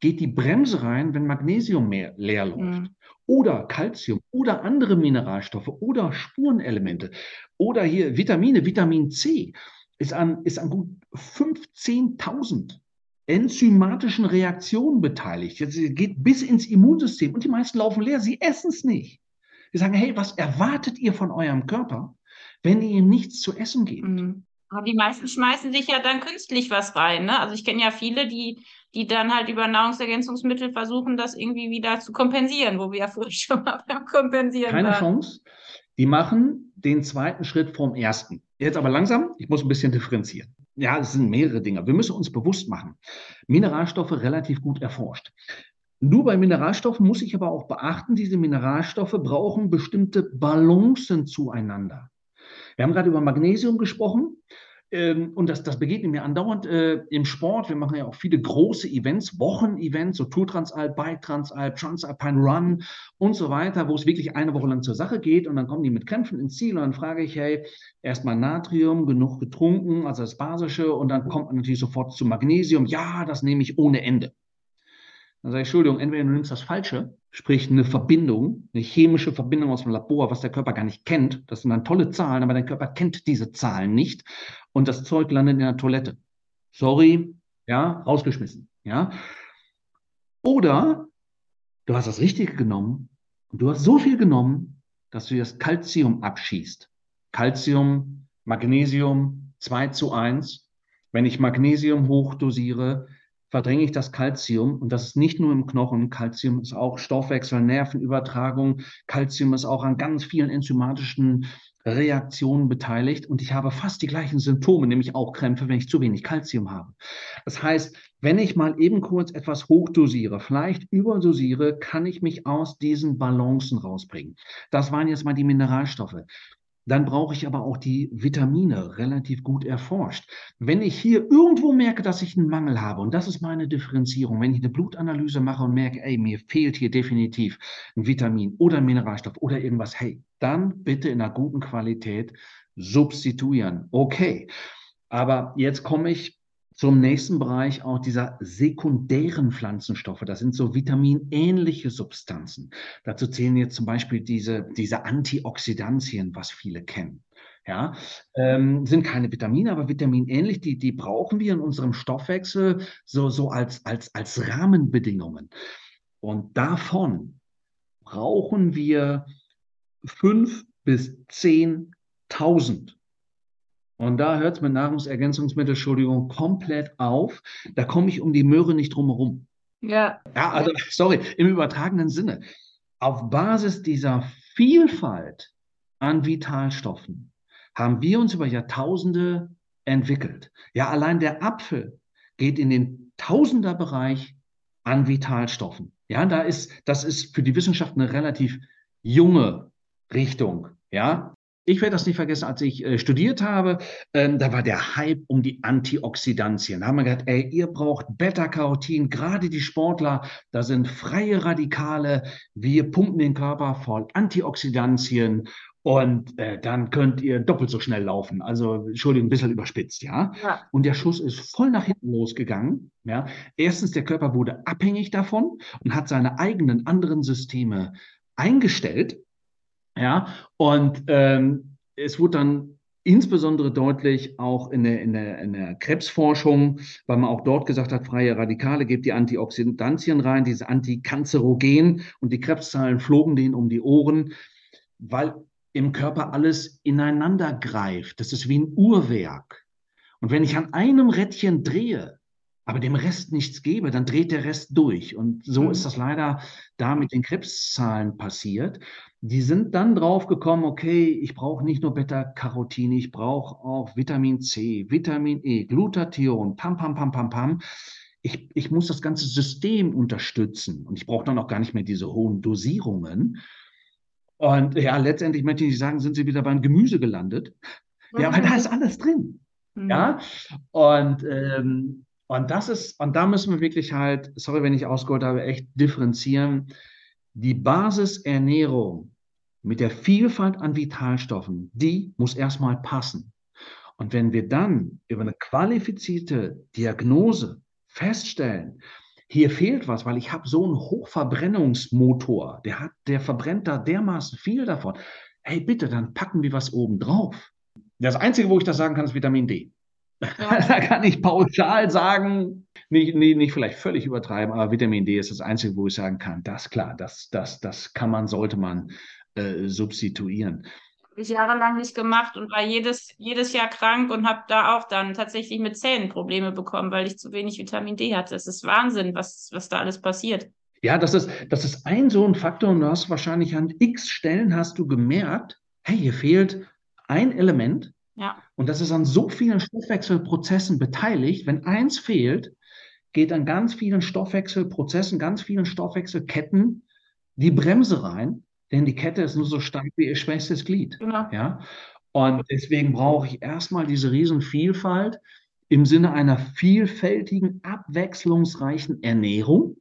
geht die Bremse rein, wenn Magnesium mehr leer läuft. Mhm. Oder Calcium oder andere Mineralstoffe oder Spurenelemente. Oder hier Vitamine, Vitamin C ist an, ist an gut 15.000 enzymatischen Reaktionen beteiligt. Jetzt geht bis ins Immunsystem und die meisten laufen leer. Sie essen es nicht. Sie sagen, hey, was erwartet ihr von eurem Körper, wenn ihr ihm nichts zu essen gebt? Mhm. Aber die meisten schmeißen sich ja dann künstlich was rein. Ne? Also ich kenne ja viele, die, die dann halt über Nahrungsergänzungsmittel versuchen, das irgendwie wieder zu kompensieren, wo wir ja früher schon mal beim Kompensieren Keine waren. Chance. Die machen den zweiten Schritt vom ersten. Jetzt aber langsam, ich muss ein bisschen differenzieren ja, es sind mehrere Dinge. Wir müssen uns bewusst machen. Mineralstoffe relativ gut erforscht. Nur bei Mineralstoffen muss ich aber auch beachten, diese Mineralstoffe brauchen bestimmte Balancen zueinander. Wir haben gerade über Magnesium gesprochen. Ähm, und das, das begegnet mir andauernd äh, im Sport. Wir machen ja auch viele große Events, Wochen-Events, so Tour Transalp, Bike Transalp, Transalpine Run und so weiter, wo es wirklich eine Woche lang zur Sache geht. Und dann kommen die mit Krämpfen ins Ziel und dann frage ich, hey, erstmal Natrium, genug getrunken, also das Basische. Und dann kommt man natürlich sofort zu Magnesium. Ja, das nehme ich ohne Ende. Dann sage ich, Entschuldigung, entweder du nimmst das Falsche, sprich eine Verbindung, eine chemische Verbindung aus dem Labor, was der Körper gar nicht kennt. Das sind dann tolle Zahlen, aber dein Körper kennt diese Zahlen nicht und das Zeug landet in der Toilette. Sorry, ja, rausgeschmissen, ja. Oder du hast das Richtige genommen und du hast so viel genommen, dass du das Calcium abschießt. Calcium, Magnesium 2 zu 1. Wenn ich Magnesium hochdosiere, verdränge ich das Calcium und das ist nicht nur im Knochen. Calcium ist auch Stoffwechsel, Nervenübertragung. Calcium ist auch an ganz vielen enzymatischen Reaktionen beteiligt und ich habe fast die gleichen Symptome, nämlich auch Krämpfe, wenn ich zu wenig Kalzium habe. Das heißt, wenn ich mal eben kurz etwas hochdosiere, vielleicht überdosiere, kann ich mich aus diesen Balancen rausbringen. Das waren jetzt mal die Mineralstoffe. Dann brauche ich aber auch die Vitamine relativ gut erforscht. Wenn ich hier irgendwo merke, dass ich einen Mangel habe, und das ist meine Differenzierung, wenn ich eine Blutanalyse mache und merke, ey, mir fehlt hier definitiv ein Vitamin oder ein Mineralstoff oder irgendwas, hey, dann bitte in einer guten Qualität substituieren. Okay. Aber jetzt komme ich zum nächsten Bereich auch dieser sekundären Pflanzenstoffe. Das sind so vitaminähnliche Substanzen. Dazu zählen jetzt zum Beispiel diese, diese Antioxidantien, was viele kennen. Ja, ähm, sind keine Vitamine, aber vitaminähnlich, die, die brauchen wir in unserem Stoffwechsel so, so als, als, als Rahmenbedingungen. Und davon brauchen wir fünf bis zehntausend. Und da hört es mit Nahrungsergänzungsmittel, Entschuldigung, komplett auf. Da komme ich um die Möhre nicht drum herum. Ja. Ja, also, sorry, im übertragenen Sinne. Auf Basis dieser Vielfalt an Vitalstoffen haben wir uns über Jahrtausende entwickelt. Ja, allein der Apfel geht in den Tausenderbereich an Vitalstoffen. Ja, da ist, das ist für die Wissenschaft eine relativ junge Richtung. Ja, ich werde das nicht vergessen, als ich äh, studiert habe, ähm, da war der Hype um die Antioxidantien. Da haben wir gedacht, ey, ihr braucht Beta-Carotin, gerade die Sportler, da sind freie Radikale, wir pumpen den Körper voll Antioxidantien und äh, dann könnt ihr doppelt so schnell laufen. Also, Entschuldigung, ein bisschen überspitzt, ja? ja? Und der Schuss ist voll nach hinten losgegangen. Ja? Erstens, der Körper wurde abhängig davon und hat seine eigenen anderen Systeme eingestellt. Ja, und ähm, es wurde dann insbesondere deutlich auch in der, in, der, in der Krebsforschung, weil man auch dort gesagt hat, freie Radikale, gebt die Antioxidantien rein, diese Antikanzerogen und die Krebszahlen flogen denen um die Ohren, weil im Körper alles ineinander greift. Das ist wie ein Uhrwerk. Und wenn ich an einem Rädchen drehe, aber dem Rest nichts gebe, dann dreht der Rest durch. Und so mhm. ist das leider da mit den Krebszahlen passiert. Die sind dann drauf gekommen, okay, ich brauche nicht nur Beta-Carotin, ich brauche auch Vitamin C, Vitamin E, Glutathion, pam, pam, pam, pam, pam. Ich, ich muss das ganze System unterstützen und ich brauche dann auch gar nicht mehr diese hohen Dosierungen. Und ja, letztendlich möchte ich nicht sagen, sind sie wieder beim Gemüse gelandet. Mhm. Ja, weil da ist alles drin. Mhm. Ja, und, ähm, und das ist, und da müssen wir wirklich halt, sorry, wenn ich ausgeholt habe, echt differenzieren. Die Basisernährung mit der Vielfalt an Vitalstoffen, die muss erstmal passen. Und wenn wir dann über eine qualifizierte Diagnose feststellen, hier fehlt was, weil ich habe so einen Hochverbrennungsmotor, der hat, der verbrennt da dermaßen viel davon. Hey, bitte, dann packen wir was oben drauf. Das Einzige, wo ich das sagen kann, ist Vitamin D. Ja. da kann ich pauschal sagen, nicht, nicht, nicht vielleicht völlig übertreiben, aber Vitamin D ist das Einzige, wo ich sagen kann, das klar, das, das, das kann man, sollte man äh, substituieren ich jahrelang nicht gemacht und war jedes, jedes Jahr krank und habe da auch dann tatsächlich mit Zähnen Probleme bekommen, weil ich zu wenig Vitamin D hatte. Das ist Wahnsinn, was, was da alles passiert. Ja, das ist, das ist ein so ein Faktor und du hast wahrscheinlich an x Stellen hast du gemerkt, hey, hier fehlt ein Element. Ja. Und das ist an so vielen Stoffwechselprozessen beteiligt. Wenn eins fehlt, geht an ganz vielen Stoffwechselprozessen, ganz vielen Stoffwechselketten die Bremse rein denn die Kette ist nur so stark wie ihr schwächstes Glied. Genau. Ja? Und deswegen brauche ich erstmal diese Riesenvielfalt im Sinne einer vielfältigen, abwechslungsreichen Ernährung.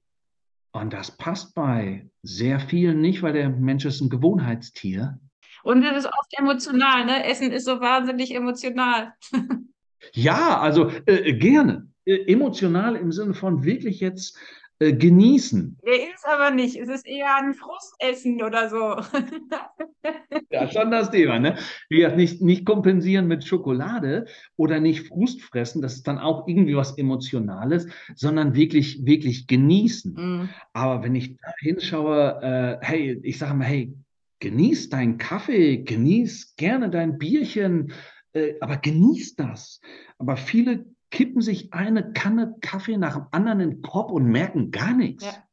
Und das passt bei sehr vielen nicht, weil der Mensch ist ein Gewohnheitstier. Und es ist oft emotional, ne? Essen ist so wahnsinnig emotional. ja, also äh, gerne. Äh, emotional im Sinne von wirklich jetzt äh, genießen. Der ist aber nicht. Es ist eher ein Frustessen oder so. ja, schon das Thema. Ne? Wie gesagt, nicht, nicht kompensieren mit Schokolade oder nicht Frust fressen, das ist dann auch irgendwie was Emotionales, sondern wirklich, wirklich genießen. Mhm. Aber wenn ich da hinschaue, äh, hey, ich sage mal, hey, genieß deinen Kaffee, genieß gerne dein Bierchen, äh, aber genieß das. Aber viele kippen sich eine Kanne Kaffee nach dem anderen in den Kopf und merken gar nichts. Ja,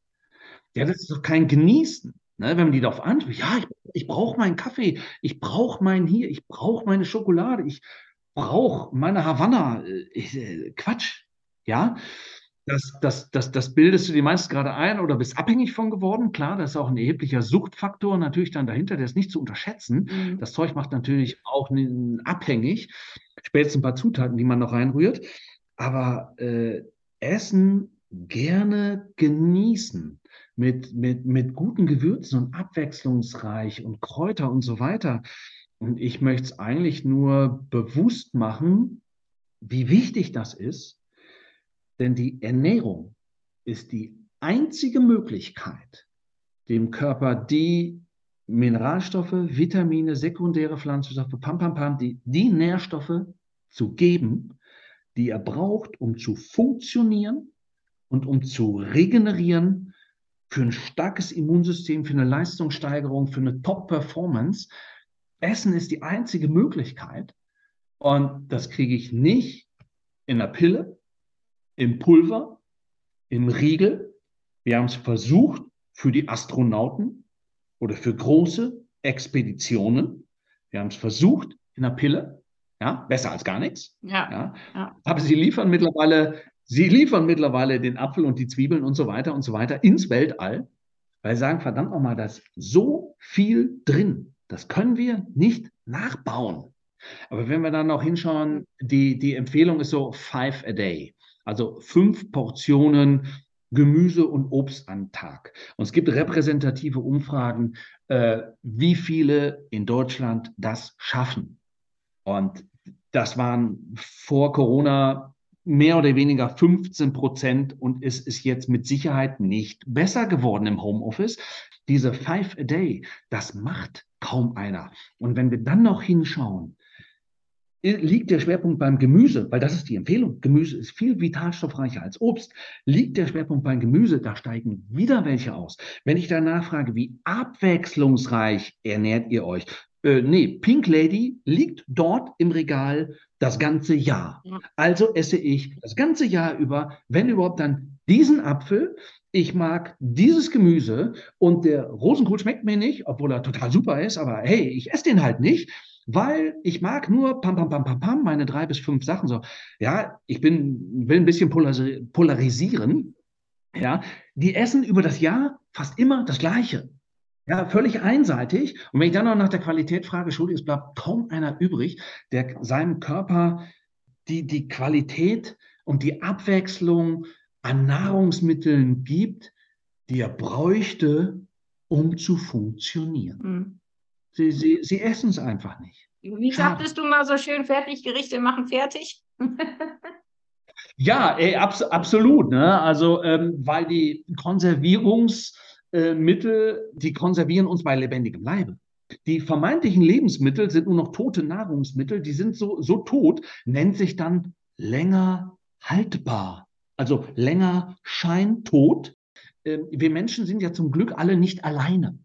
ja das ist doch kein Genießen. Ne, wenn man die darauf anspricht, ja, ich, ich brauche meinen Kaffee, ich brauche meinen hier, ich brauche meine Schokolade, ich brauche meine Havanna. Ich, äh, Quatsch. Ja, das, das, das, das bildest du dir meist gerade ein oder bist abhängig von geworden. Klar, das ist auch ein erheblicher Suchtfaktor natürlich dann dahinter, der ist nicht zu unterschätzen. Mhm. Das Zeug macht natürlich auch abhängig. Spätestens ein paar Zutaten, die man noch reinrührt. Aber äh, Essen gerne genießen mit, mit, mit guten Gewürzen und abwechslungsreich und Kräuter und so weiter. Und ich möchte es eigentlich nur bewusst machen, wie wichtig das ist, Denn die Ernährung ist die einzige Möglichkeit, dem Körper die Mineralstoffe, Vitamine, sekundäre Pflanzenstoffe, pam, pam, pam, die, die Nährstoffe zu geben, die er braucht, um zu funktionieren und um zu regenerieren für ein starkes Immunsystem, für eine Leistungssteigerung, für eine Top-Performance. Essen ist die einzige Möglichkeit. Und das kriege ich nicht in der Pille, im Pulver, im Riegel. Wir haben es versucht für die Astronauten oder für große Expeditionen. Wir haben es versucht in der Pille. Ja, besser als gar nichts. Ja, ja. ja. Aber sie liefern mittlerweile, sie liefern mittlerweile den Apfel und die Zwiebeln und so weiter und so weiter ins Weltall, weil sie sagen, verdammt nochmal, da ist so viel drin. Das können wir nicht nachbauen. Aber wenn wir dann noch hinschauen, die, die Empfehlung ist so five a day. Also fünf Portionen Gemüse und Obst am Tag. Und es gibt repräsentative Umfragen, äh, wie viele in Deutschland das schaffen. Und das waren vor Corona mehr oder weniger 15 Prozent und es ist jetzt mit Sicherheit nicht besser geworden im Homeoffice. Diese Five a Day, das macht kaum einer. Und wenn wir dann noch hinschauen, liegt der Schwerpunkt beim Gemüse, weil das ist die Empfehlung. Gemüse ist viel vitalstoffreicher als Obst. Liegt der Schwerpunkt beim Gemüse, da steigen wieder welche aus. Wenn ich danach frage, wie abwechslungsreich ernährt ihr euch? Äh, nee, Pink Lady liegt dort im Regal das ganze Jahr. Also esse ich das ganze Jahr über, wenn überhaupt dann diesen Apfel. Ich mag dieses Gemüse und der Rosenkohl schmeckt mir nicht, obwohl er total super ist, aber hey, ich esse den halt nicht weil ich mag nur pam, pam, pam, pam, pam, meine drei bis fünf Sachen so. Ja, ich bin, will ein bisschen polarisieren. Ja, die essen über das Jahr fast immer das Gleiche. Ja, völlig einseitig. Und wenn ich dann noch nach der Qualität frage, Entschuldigung, es bleibt kaum einer übrig, der seinem Körper die, die Qualität und die Abwechslung an Nahrungsmitteln gibt, die er bräuchte, um zu funktionieren. Mhm. Sie, sie, sie essen es einfach nicht. Wie Schade. sagtest du mal so schön, Fertiggerichte machen fertig? ja, ey, abs absolut. Ne? Also, ähm, weil die Konservierungsmittel, die konservieren uns bei lebendigem Leibe. Die vermeintlichen Lebensmittel sind nur noch tote Nahrungsmittel, die sind so, so tot, nennt sich dann länger haltbar. Also länger scheintot. Ähm, wir Menschen sind ja zum Glück alle nicht alleine.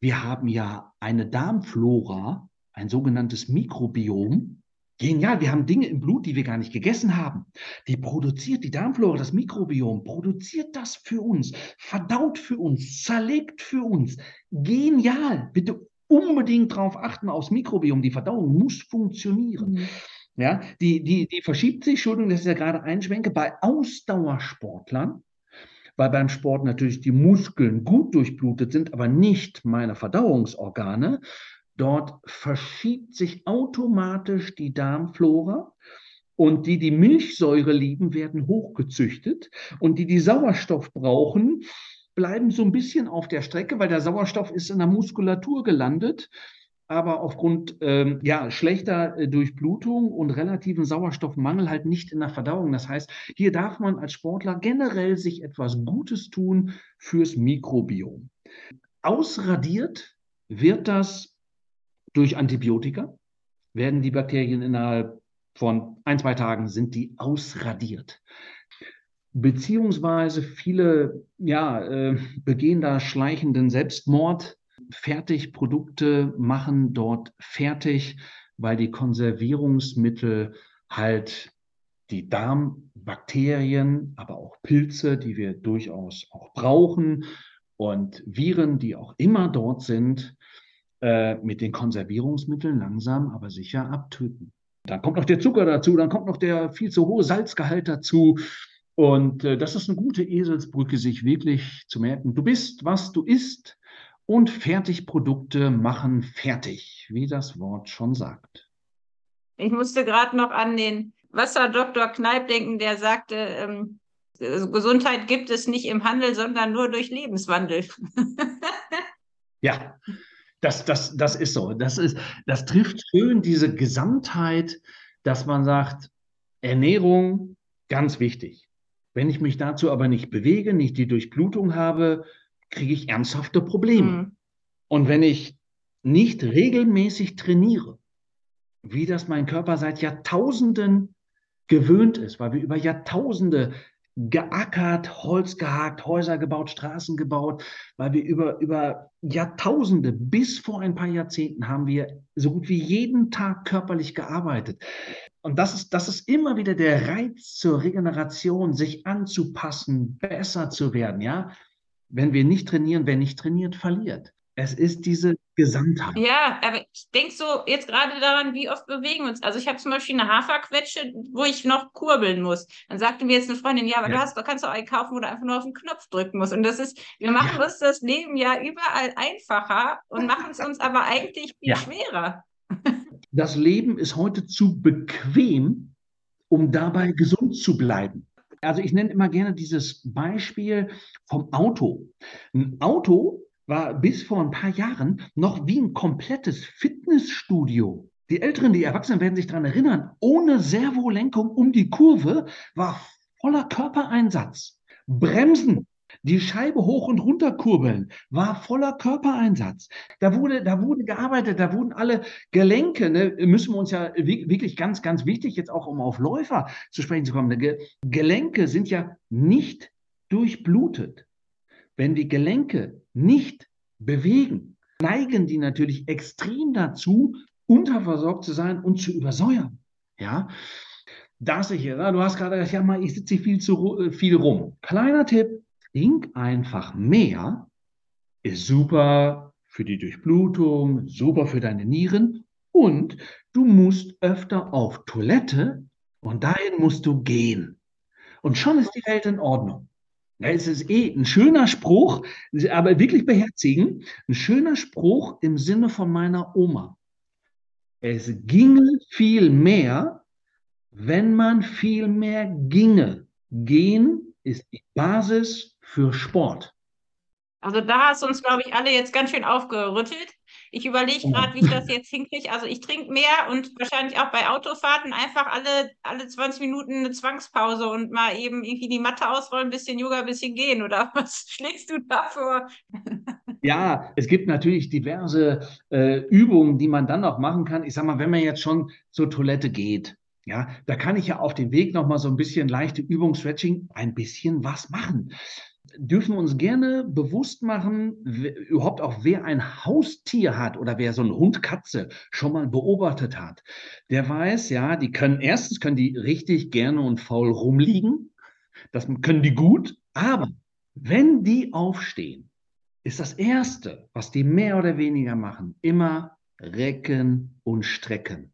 Wir haben ja eine Darmflora, ein sogenanntes Mikrobiom. Genial, wir haben Dinge im Blut, die wir gar nicht gegessen haben. Die produziert, die Darmflora, das Mikrobiom, produziert das für uns, verdaut für uns, zerlegt für uns. Genial. Bitte unbedingt darauf achten, aufs Mikrobiom. Die Verdauung muss funktionieren. Mhm. Ja, die, die, die verschiebt sich, Entschuldigung, das ist ja gerade einschwenke, bei Ausdauersportlern weil beim Sport natürlich die Muskeln gut durchblutet sind, aber nicht meine Verdauungsorgane. Dort verschiebt sich automatisch die Darmflora und die, die Milchsäure lieben, werden hochgezüchtet und die, die Sauerstoff brauchen, bleiben so ein bisschen auf der Strecke, weil der Sauerstoff ist in der Muskulatur gelandet aber aufgrund ähm, ja, schlechter äh, Durchblutung und relativen Sauerstoffmangel halt nicht in der Verdauung. Das heißt, hier darf man als Sportler generell sich etwas Gutes tun fürs Mikrobiom. Ausradiert wird das durch Antibiotika, werden die Bakterien innerhalb von ein, zwei Tagen sind die ausradiert. Beziehungsweise viele ja, äh, begehen da schleichenden Selbstmord Fertigprodukte machen dort fertig, weil die Konservierungsmittel halt die Darmbakterien, aber auch Pilze, die wir durchaus auch brauchen und Viren, die auch immer dort sind, äh, mit den Konservierungsmitteln langsam aber sicher abtöten. Dann kommt noch der Zucker dazu, dann kommt noch der viel zu hohe Salzgehalt dazu. Und äh, das ist eine gute Eselsbrücke, sich wirklich zu merken, du bist, was du isst und Fertigprodukte machen fertig, wie das Wort schon sagt. Ich musste gerade noch an den Wasserdoktor Kneip denken, der sagte, ähm, Gesundheit gibt es nicht im Handel, sondern nur durch Lebenswandel. ja, das, das, das ist so. Das, ist, das trifft schön diese Gesamtheit, dass man sagt, Ernährung, ganz wichtig. Wenn ich mich dazu aber nicht bewege, nicht die Durchblutung habe, kriege ich ernsthafte Probleme. Mhm. Und wenn ich nicht regelmäßig trainiere, wie das mein Körper seit Jahrtausenden gewöhnt ist, weil wir über Jahrtausende geackert, Holz gehakt, Häuser gebaut, Straßen gebaut, weil wir über, über Jahrtausende bis vor ein paar Jahrzehnten haben wir so gut wie jeden Tag körperlich gearbeitet. Und das ist, das ist immer wieder der Reiz zur Regeneration, sich anzupassen, besser zu werden, ja. Wenn wir nicht trainieren, wer nicht trainiert, verliert. Es ist diese Gesamtheit. Ja, aber ich denke so jetzt gerade daran, wie oft bewegen wir uns. Also ich habe zum Beispiel eine Haferquetsche, wo ich noch kurbeln muss. Dann sagte mir jetzt eine Freundin, ja, aber ja. du hast, kannst doch einen kaufen, wo du einfach nur auf den Knopf drücken musst. Und das ist, wir machen ja. uns das Leben ja überall einfacher und machen es uns aber eigentlich viel ja. schwerer. Das Leben ist heute zu bequem, um dabei gesund zu bleiben. Also ich nenne immer gerne dieses Beispiel vom Auto. Ein Auto war bis vor ein paar Jahren noch wie ein komplettes Fitnessstudio. Die Älteren, die Erwachsenen werden sich daran erinnern, ohne Servolenkung um die Kurve war voller Körpereinsatz. Bremsen, die Scheibe hoch und runter kurbeln, war voller Körpereinsatz. Da wurde, da wurde gearbeitet, da wurden alle Gelenke, ne, müssen wir uns ja wirklich ganz, ganz wichtig, jetzt auch um auf Läufer zu sprechen zu kommen. Ne, Gelenke sind ja nicht durchblutet. Wenn die Gelenke nicht bewegen, neigen die natürlich extrem dazu, unterversorgt zu sein und zu übersäuern. Ja, das ich, du hast gerade gesagt, ja, mal, ich sitze viel zu äh, viel rum. Kleiner Tipp, trink einfach mehr, ist super für die Durchblutung, super für deine Nieren und du musst öfter auf Toilette und dahin musst du gehen. Und schon ist die Welt in Ordnung. Es ist eh ein schöner Spruch, aber wirklich beherzigen. Ein schöner Spruch im Sinne von meiner Oma. Es ginge viel mehr, wenn man viel mehr ginge. Gehen ist die Basis für Sport. Also da hast du uns, glaube ich, alle jetzt ganz schön aufgerüttelt. Ich überlege gerade, wie ich das jetzt hinkriege. Also ich trinke mehr und wahrscheinlich auch bei Autofahrten einfach alle, alle 20 Minuten eine Zwangspause und mal eben irgendwie die Matte ausrollen, ein bisschen Yoga, ein bisschen gehen. Oder was schlägst du da vor? Ja, es gibt natürlich diverse äh, Übungen, die man dann noch machen kann. Ich sage mal, wenn man jetzt schon zur Toilette geht, ja, da kann ich ja auf dem Weg noch mal so ein bisschen leichte Übungsstretching, ein bisschen was machen dürfen wir uns gerne bewusst machen, überhaupt auch wer ein Haustier hat oder wer so einen Hund, Katze schon mal beobachtet hat, der weiß, ja, die können, erstens können die richtig gerne und faul rumliegen. Das können die gut. Aber wenn die aufstehen, ist das Erste, was die mehr oder weniger machen, immer recken und strecken.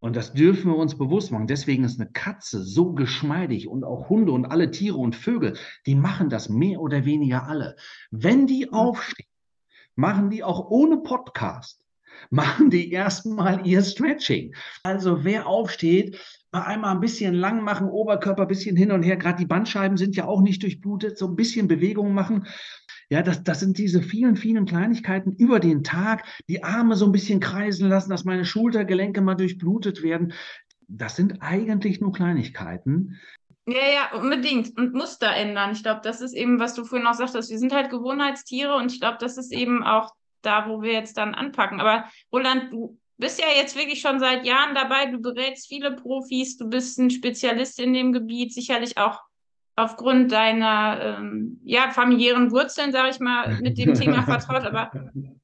Und das dürfen wir uns bewusst machen. Deswegen ist eine Katze so geschmeidig und auch Hunde und alle Tiere und Vögel, die machen das mehr oder weniger alle. Wenn die mhm. aufstehen, machen die auch ohne Podcast, machen die erstmal ihr Stretching. Also wer aufsteht, mal einmal ein bisschen lang machen, Oberkörper ein bisschen hin und her, gerade die Bandscheiben sind ja auch nicht durchblutet, so ein bisschen Bewegung machen ja, das, das sind diese vielen, vielen Kleinigkeiten über den Tag, die Arme so ein bisschen kreisen lassen, dass meine Schultergelenke mal durchblutet werden. Das sind eigentlich nur Kleinigkeiten. Ja, ja, unbedingt. Und Muster ändern. Ich glaube, das ist eben, was du vorhin auch sagtest. Wir sind halt Gewohnheitstiere und ich glaube, das ist eben auch da, wo wir jetzt dann anpacken. Aber Roland, du bist ja jetzt wirklich schon seit Jahren dabei. Du berätst viele Profis, du bist ein Spezialist in dem Gebiet, sicherlich auch aufgrund deiner ähm, ja, familiären Wurzeln, sage ich mal, mit dem Thema vertraut. Aber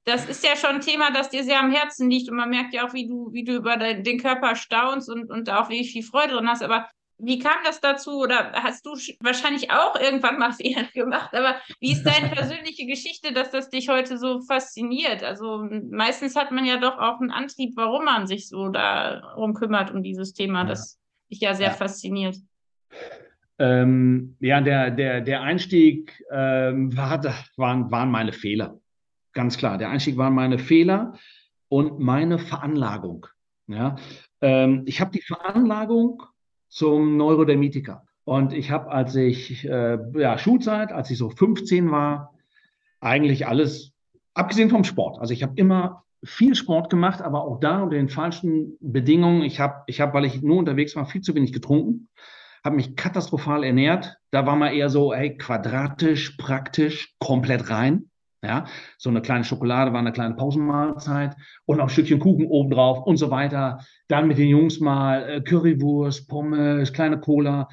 das ist ja schon ein Thema, das dir sehr am Herzen liegt. Und man merkt ja auch, wie du, wie du über de den Körper staunst und, und auch wie viel Freude drin hast. Aber wie kam das dazu? Oder hast du wahrscheinlich auch irgendwann mal Fehler gemacht? Aber wie ist deine persönliche Geschichte, dass das dich heute so fasziniert? Also meistens hat man ja doch auch einen Antrieb, warum man sich so darum kümmert, um dieses Thema, das dich ja sehr ja. fasziniert. Ähm, ja, der, der, der Einstieg ähm, war, waren, waren meine Fehler. Ganz klar. Der Einstieg waren meine Fehler und meine Veranlagung. Ja? Ähm, ich habe die Veranlagung zum Neurodermitiker. Und ich habe, als ich, äh, ja, Schulzeit, als ich so 15 war, eigentlich alles, abgesehen vom Sport. Also ich habe immer viel Sport gemacht, aber auch da unter den falschen Bedingungen. Ich habe, ich hab, weil ich nur unterwegs war, viel zu wenig getrunken habe mich katastrophal ernährt. Da war man eher so, hey, quadratisch, praktisch, komplett rein. Ja, so eine kleine Schokolade war eine kleine Pausenmahlzeit und noch ein Stückchen Kuchen obendrauf und so weiter. Dann mit den Jungs mal äh, Currywurst, Pommes, kleine Cola.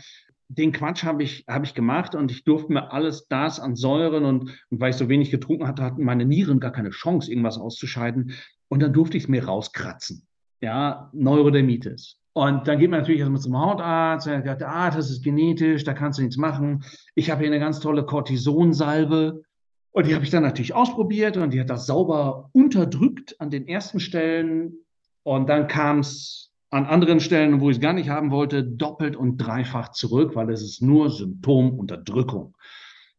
Den Quatsch habe ich, hab ich gemacht und ich durfte mir alles das an Säuren und, und weil ich so wenig getrunken hatte, hatten meine Nieren gar keine Chance, irgendwas auszuscheiden. Und dann durfte ich es mir rauskratzen. Ja, Neurodermitis. Und dann geht man natürlich erstmal zum Hautarzt. Er sagt, ah, das ist genetisch, da kannst du nichts machen. Ich habe hier eine ganz tolle Cortisonsalbe. Und die habe ich dann natürlich ausprobiert und die hat das sauber unterdrückt an den ersten Stellen. Und dann kam es an anderen Stellen, wo ich es gar nicht haben wollte, doppelt und dreifach zurück, weil es ist nur Symptomunterdrückung.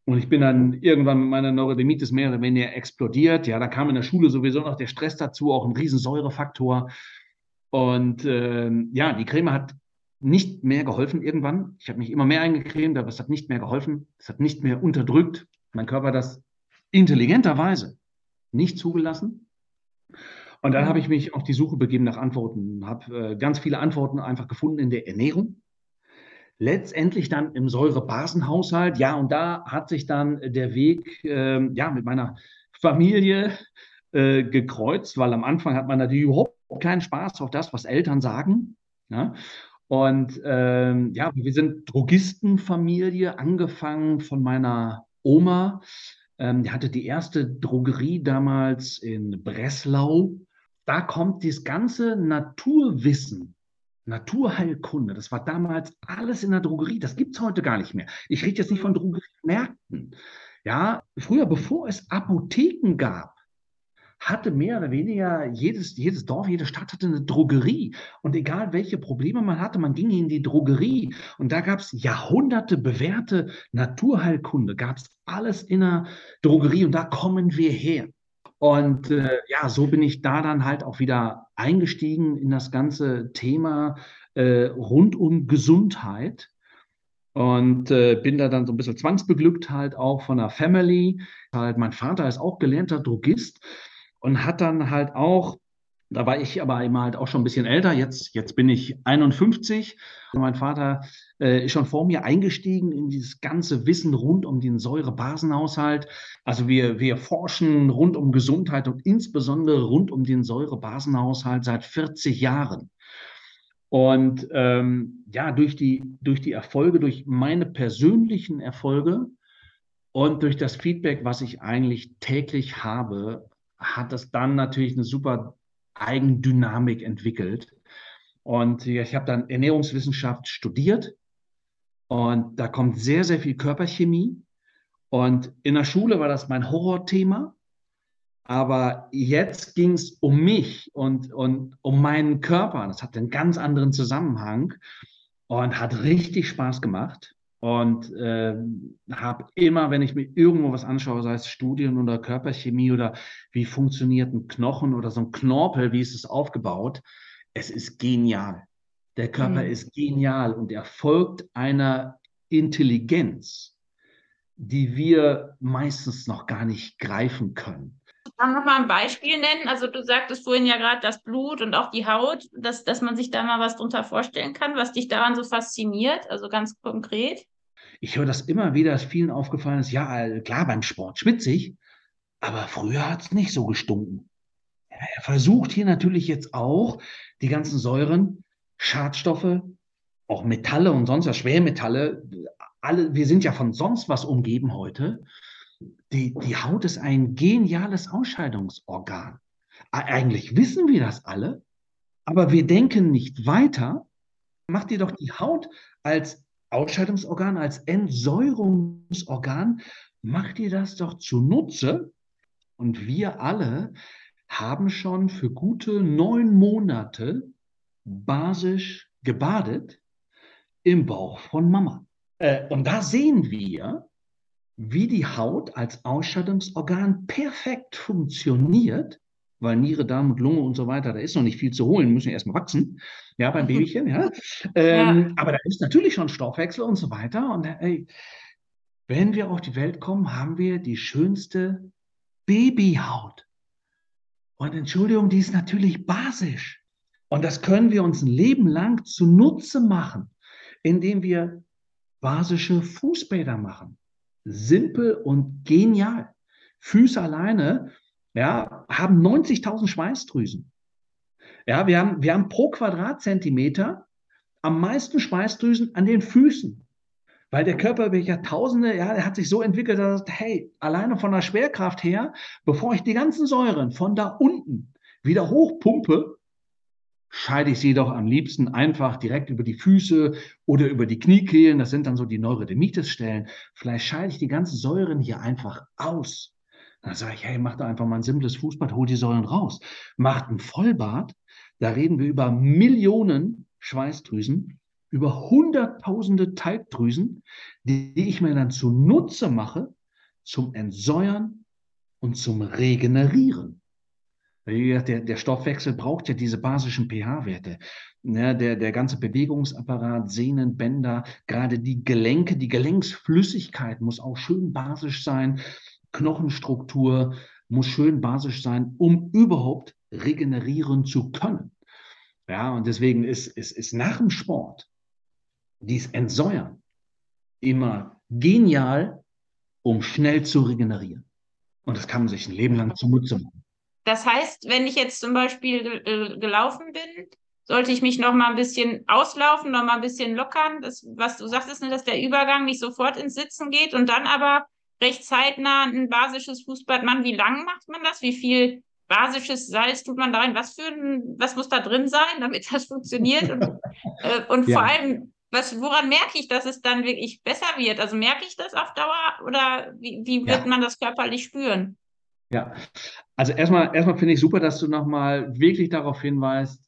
Und ich bin dann irgendwann mit meiner Neurodermitis mehr oder weniger explodiert. Ja, da kam in der Schule sowieso noch der Stress dazu, auch ein Riesensäurefaktor. Und äh, ja, die Creme hat nicht mehr geholfen irgendwann. Ich habe mich immer mehr eingecremt, aber es hat nicht mehr geholfen. Es hat nicht mehr unterdrückt. Mein Körper hat das intelligenterweise nicht zugelassen. Und dann habe ich mich auf die Suche begeben nach Antworten, habe äh, ganz viele Antworten einfach gefunden in der Ernährung. Letztendlich dann im Säurebasenhaushalt. Ja, und da hat sich dann der Weg äh, ja, mit meiner Familie äh, gekreuzt, weil am Anfang hat man natürlich überhaupt keinen Spaß auf das, was Eltern sagen. Ja? Und ähm, ja, wir sind Drogistenfamilie, angefangen von meiner Oma, ähm, die hatte die erste Drogerie damals in Breslau. Da kommt das ganze Naturwissen, Naturheilkunde, das war damals alles in der Drogerie. Das gibt es heute gar nicht mehr. Ich rede jetzt nicht von Drogeriemärkten. Ja, früher, bevor es Apotheken gab, hatte mehr oder weniger jedes, jedes Dorf, jede Stadt hatte eine Drogerie. Und egal welche Probleme man hatte, man ging in die Drogerie. Und da gab es Jahrhunderte bewährte Naturheilkunde, gab es alles in der Drogerie. Und da kommen wir her. Und äh, ja, so bin ich da dann halt auch wieder eingestiegen in das ganze Thema äh, rund um Gesundheit und äh, bin da dann so ein bisschen zwangsbeglückt halt auch von der Family. Halt, mein Vater ist auch gelernter Drogist und hat dann halt auch, da war ich aber immer halt auch schon ein bisschen älter, jetzt, jetzt bin ich 51. Und mein Vater äh, ist schon vor mir eingestiegen in dieses ganze Wissen rund um den Säurebasenhaushalt. Also wir, wir forschen rund um Gesundheit und insbesondere rund um den Säurebasenhaushalt seit 40 Jahren. Und ähm, ja, durch die, durch die Erfolge, durch meine persönlichen Erfolge und durch das Feedback, was ich eigentlich täglich habe, hat das dann natürlich eine super Eigendynamik entwickelt. Und ich habe dann Ernährungswissenschaft studiert und da kommt sehr, sehr viel Körperchemie. Und in der Schule war das mein Horrorthema. Aber jetzt ging es um mich und, und um meinen Körper. Das hat einen ganz anderen Zusammenhang und hat richtig Spaß gemacht und äh, habe immer, wenn ich mir irgendwo was anschaue, sei es Studien oder Körperchemie oder wie funktioniert ein Knochen oder so ein Knorpel, wie ist es aufgebaut, es ist genial. Der Körper mhm. ist genial und er folgt einer Intelligenz, die wir meistens noch gar nicht greifen können. Kann noch mal ein Beispiel nennen? Also du sagtest vorhin ja gerade das Blut und auch die Haut, dass, dass man sich da mal was drunter vorstellen kann, was dich daran so fasziniert, also ganz konkret ich höre das immer wieder, dass vielen aufgefallen ist, ja, äh, klar, beim Sport schwitzig, aber früher hat es nicht so gestunken. Er versucht hier natürlich jetzt auch die ganzen Säuren, Schadstoffe, auch Metalle und sonst was, Schwermetalle, alle, wir sind ja von sonst was umgeben heute. Die, die Haut ist ein geniales Ausscheidungsorgan. Eigentlich wissen wir das alle, aber wir denken nicht weiter. Macht dir doch die Haut als Ausscheidungsorgan, als Entsäuerungsorgan, macht ihr das doch zunutze. Und wir alle haben schon für gute neun Monate basisch gebadet im Bauch von Mama. Äh, und da sehen wir, wie die Haut als Ausscheidungsorgan perfekt funktioniert weil Niere, Darm und Lunge und so weiter, da ist noch nicht viel zu holen, müssen ja erstmal wachsen, ja, beim Babychen, ja. Ähm, ja. Aber da ist natürlich schon Stoffwechsel und so weiter. Und ey, wenn wir auf die Welt kommen, haben wir die schönste Babyhaut. Und Entschuldigung, die ist natürlich basisch. Und das können wir uns ein Leben lang zunutze machen. indem wir basische Fußbäder machen. Simpel und genial. Füße alleine ja, haben 90.000 Schweißdrüsen. Ja, wir haben, wir haben pro Quadratzentimeter am meisten Schweißdrüsen an den Füßen. Weil der Körper über Jahrtausende, ja, der hat sich so entwickelt, dass er hey, alleine von der Schwerkraft her, bevor ich die ganzen Säuren von da unten wieder hochpumpe, scheide ich sie doch am liebsten einfach direkt über die Füße oder über die Kniekehlen. Das sind dann so die Neurodermitis-Stellen. Vielleicht scheide ich die ganzen Säuren hier einfach aus. Dann sage ich, hey, mach da einfach mal ein simples Fußbad, hol die Säuren raus. Macht ein Vollbad. Da reden wir über Millionen Schweißdrüsen, über Hunderttausende Talgdrüsen, die ich mir dann zunutze mache zum Entsäuern und zum Regenerieren. Der, der Stoffwechsel braucht ja diese basischen pH-Werte. Ja, der, der ganze Bewegungsapparat, Sehnen, Bänder, gerade die Gelenke, die Gelenksflüssigkeit muss auch schön basisch sein. Knochenstruktur muss schön basisch sein, um überhaupt regenerieren zu können. Ja, und deswegen ist, ist, ist nach dem Sport dies Entsäuern immer genial, um schnell zu regenerieren. Und das kann man sich ein Leben lang zunutze machen. Das heißt, wenn ich jetzt zum Beispiel äh, gelaufen bin, sollte ich mich noch mal ein bisschen auslaufen, noch mal ein bisschen lockern. Das, was du sagtest, ne, dass der Übergang nicht sofort ins Sitzen geht und dann aber recht zeitnah ein basisches Fußbad machen. Wie lang macht man das? Wie viel basisches Salz tut man da rein? Was für ein, was muss da drin sein, damit das funktioniert? Und, äh, und ja. vor allem, was, woran merke ich, dass es dann wirklich besser wird? Also merke ich das auf Dauer oder wie, wie wird ja. man das körperlich spüren? Ja, also erstmal, erstmal finde ich super, dass du nochmal wirklich darauf hinweist,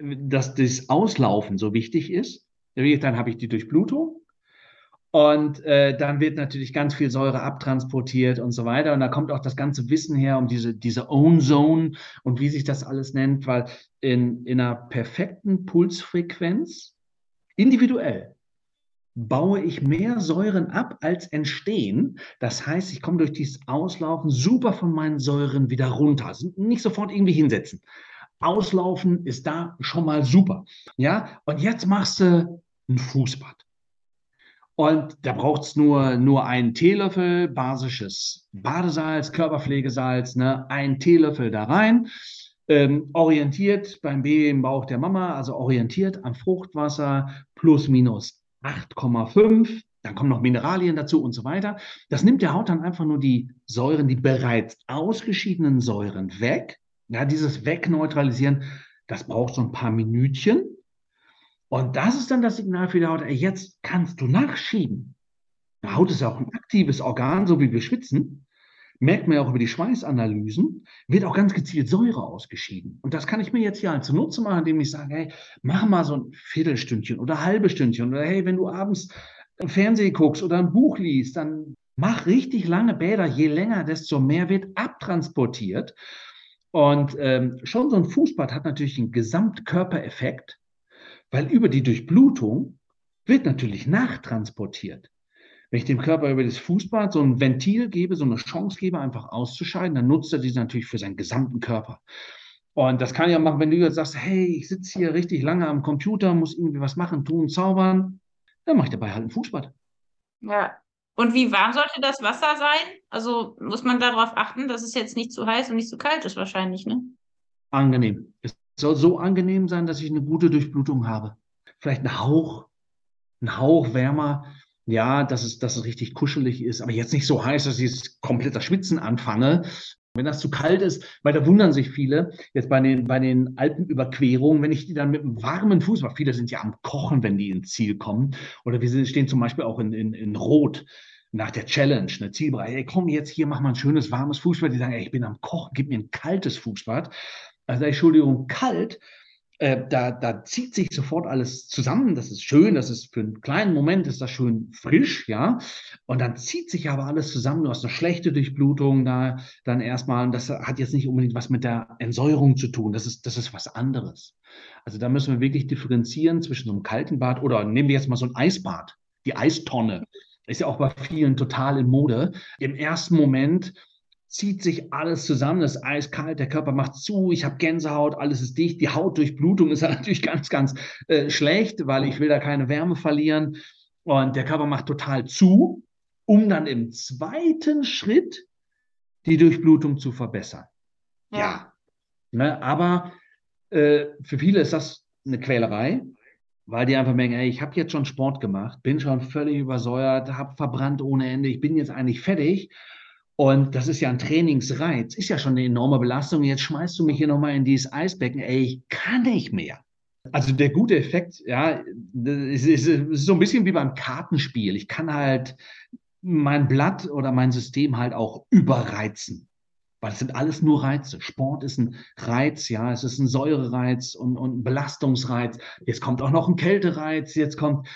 dass das Auslaufen so wichtig ist. Dann habe ich die Durchblutung und äh, dann wird natürlich ganz viel Säure abtransportiert und so weiter. Und da kommt auch das ganze Wissen her um diese, diese Own Zone und wie sich das alles nennt, weil in, in einer perfekten Pulsfrequenz, individuell, baue ich mehr Säuren ab als entstehen. Das heißt, ich komme durch dieses Auslaufen super von meinen Säuren wieder runter. Also nicht sofort irgendwie hinsetzen. Auslaufen ist da schon mal super. Ja, und jetzt machst du ein Fußbad. Und da braucht es nur, nur einen Teelöffel basisches Badesalz, Körperpflegesalz, ne? ein Teelöffel da rein. Ähm, orientiert beim Baby im Bauch der Mama, also orientiert am Fruchtwasser plus minus 8,5. Dann kommen noch Mineralien dazu und so weiter. Das nimmt der Haut dann einfach nur die Säuren, die bereits ausgeschiedenen Säuren weg. Ja, dieses Wegneutralisieren, das braucht so ein paar Minütchen. Und das ist dann das Signal für die Haut, ey, jetzt kannst du nachschieben. Die Haut ist ja auch ein aktives Organ, so wie wir schwitzen. Merkt man ja auch über die Schweißanalysen, wird auch ganz gezielt Säure ausgeschieden. Und das kann ich mir jetzt hier halt zunutze machen, indem ich sage, hey, mach mal so ein Viertelstündchen oder ein halbes Stündchen. Oder hey, wenn du abends Fernsehen guckst oder ein Buch liest, dann mach richtig lange Bäder. Je länger, desto mehr wird abtransportiert. Und ähm, schon so ein Fußbad hat natürlich einen Gesamtkörpereffekt weil über die Durchblutung wird natürlich nachtransportiert. Wenn ich dem Körper über das Fußbad so ein Ventil gebe, so eine Chance gebe, einfach auszuscheiden, dann nutzt er diese natürlich für seinen gesamten Körper. Und das kann ich auch machen, wenn du jetzt sagst, hey, ich sitze hier richtig lange am Computer, muss irgendwie was machen, tun, zaubern, dann mache ich dabei halt ein Fußbad. Ja. Und wie warm sollte das Wasser sein? Also muss man darauf achten, dass es jetzt nicht zu heiß und nicht zu kalt ist wahrscheinlich, ne? Angenehm. Es soll so angenehm sein, dass ich eine gute Durchblutung habe. Vielleicht ein Hauch, ein Hauch wärmer. Ja, dass es, dass es richtig kuschelig ist, aber jetzt nicht so heiß, dass ich jetzt kompletter Schwitzen anfange. Wenn das zu kalt ist, weil da wundern sich viele, jetzt bei den, bei den Alpenüberquerungen, wenn ich die dann mit einem warmen Fuß, weil viele sind ja am Kochen, wenn die ins Ziel kommen, oder wir stehen zum Beispiel auch in, in, in Rot nach der Challenge, eine Zielbereich, ey, komm jetzt hier, mach mal ein schönes warmes Fußbad. Die sagen, ey, ich bin am Kochen, gib mir ein kaltes Fußbad also Entschuldigung, kalt, äh, da, da zieht sich sofort alles zusammen. Das ist schön, das ist für einen kleinen Moment ist das schön frisch, ja. Und dann zieht sich aber alles zusammen. Du hast eine schlechte Durchblutung da dann erstmal. Und das hat jetzt nicht unbedingt was mit der Entsäuerung zu tun. Das ist, das ist was anderes. Also da müssen wir wirklich differenzieren zwischen so einem kalten Bad oder nehmen wir jetzt mal so ein Eisbad, die Eistonne. Ist ja auch bei vielen total in Mode. Im ersten Moment zieht sich alles zusammen, es ist eiskalt, der Körper macht zu, ich habe Gänsehaut, alles ist dicht, die Hautdurchblutung ist natürlich ganz, ganz äh, schlecht, weil ich will da keine Wärme verlieren und der Körper macht total zu, um dann im zweiten Schritt die Durchblutung zu verbessern. Ja, ja. Ne, aber äh, für viele ist das eine Quälerei, weil die einfach merken, ey, ich habe jetzt schon Sport gemacht, bin schon völlig übersäuert, habe verbrannt ohne Ende, ich bin jetzt eigentlich fertig und das ist ja ein Trainingsreiz, ist ja schon eine enorme Belastung. Jetzt schmeißt du mich hier nochmal in dieses Eisbecken. Ey, ich kann nicht mehr. Also der gute Effekt, ja, ist, ist, ist so ein bisschen wie beim Kartenspiel. Ich kann halt mein Blatt oder mein System halt auch überreizen. Weil es sind alles nur Reize. Sport ist ein Reiz, ja, es ist ein Säurereiz und, und ein Belastungsreiz. Jetzt kommt auch noch ein Kältereiz, jetzt kommt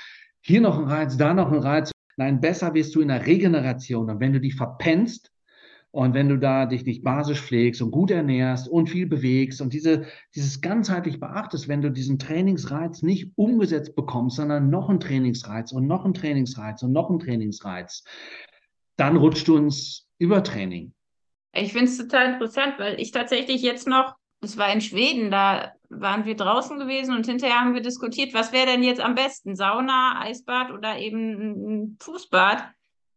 hier noch ein Reiz, da noch ein Reiz. Nein, besser wirst du in der Regeneration. Und wenn du die verpennst, und wenn du da dich nicht basisch pflegst und gut ernährst und viel bewegst und diese, dieses ganzheitlich beachtest, wenn du diesen Trainingsreiz nicht umgesetzt bekommst, sondern noch ein Trainingsreiz und noch ein Trainingsreiz und noch ein Trainingsreiz, dann rutscht du ins Übertraining. Ich finde es total interessant, weil ich tatsächlich jetzt noch, es war in Schweden, da waren wir draußen gewesen und hinterher haben wir diskutiert, was wäre denn jetzt am besten, Sauna, Eisbad oder eben ein Fußbad?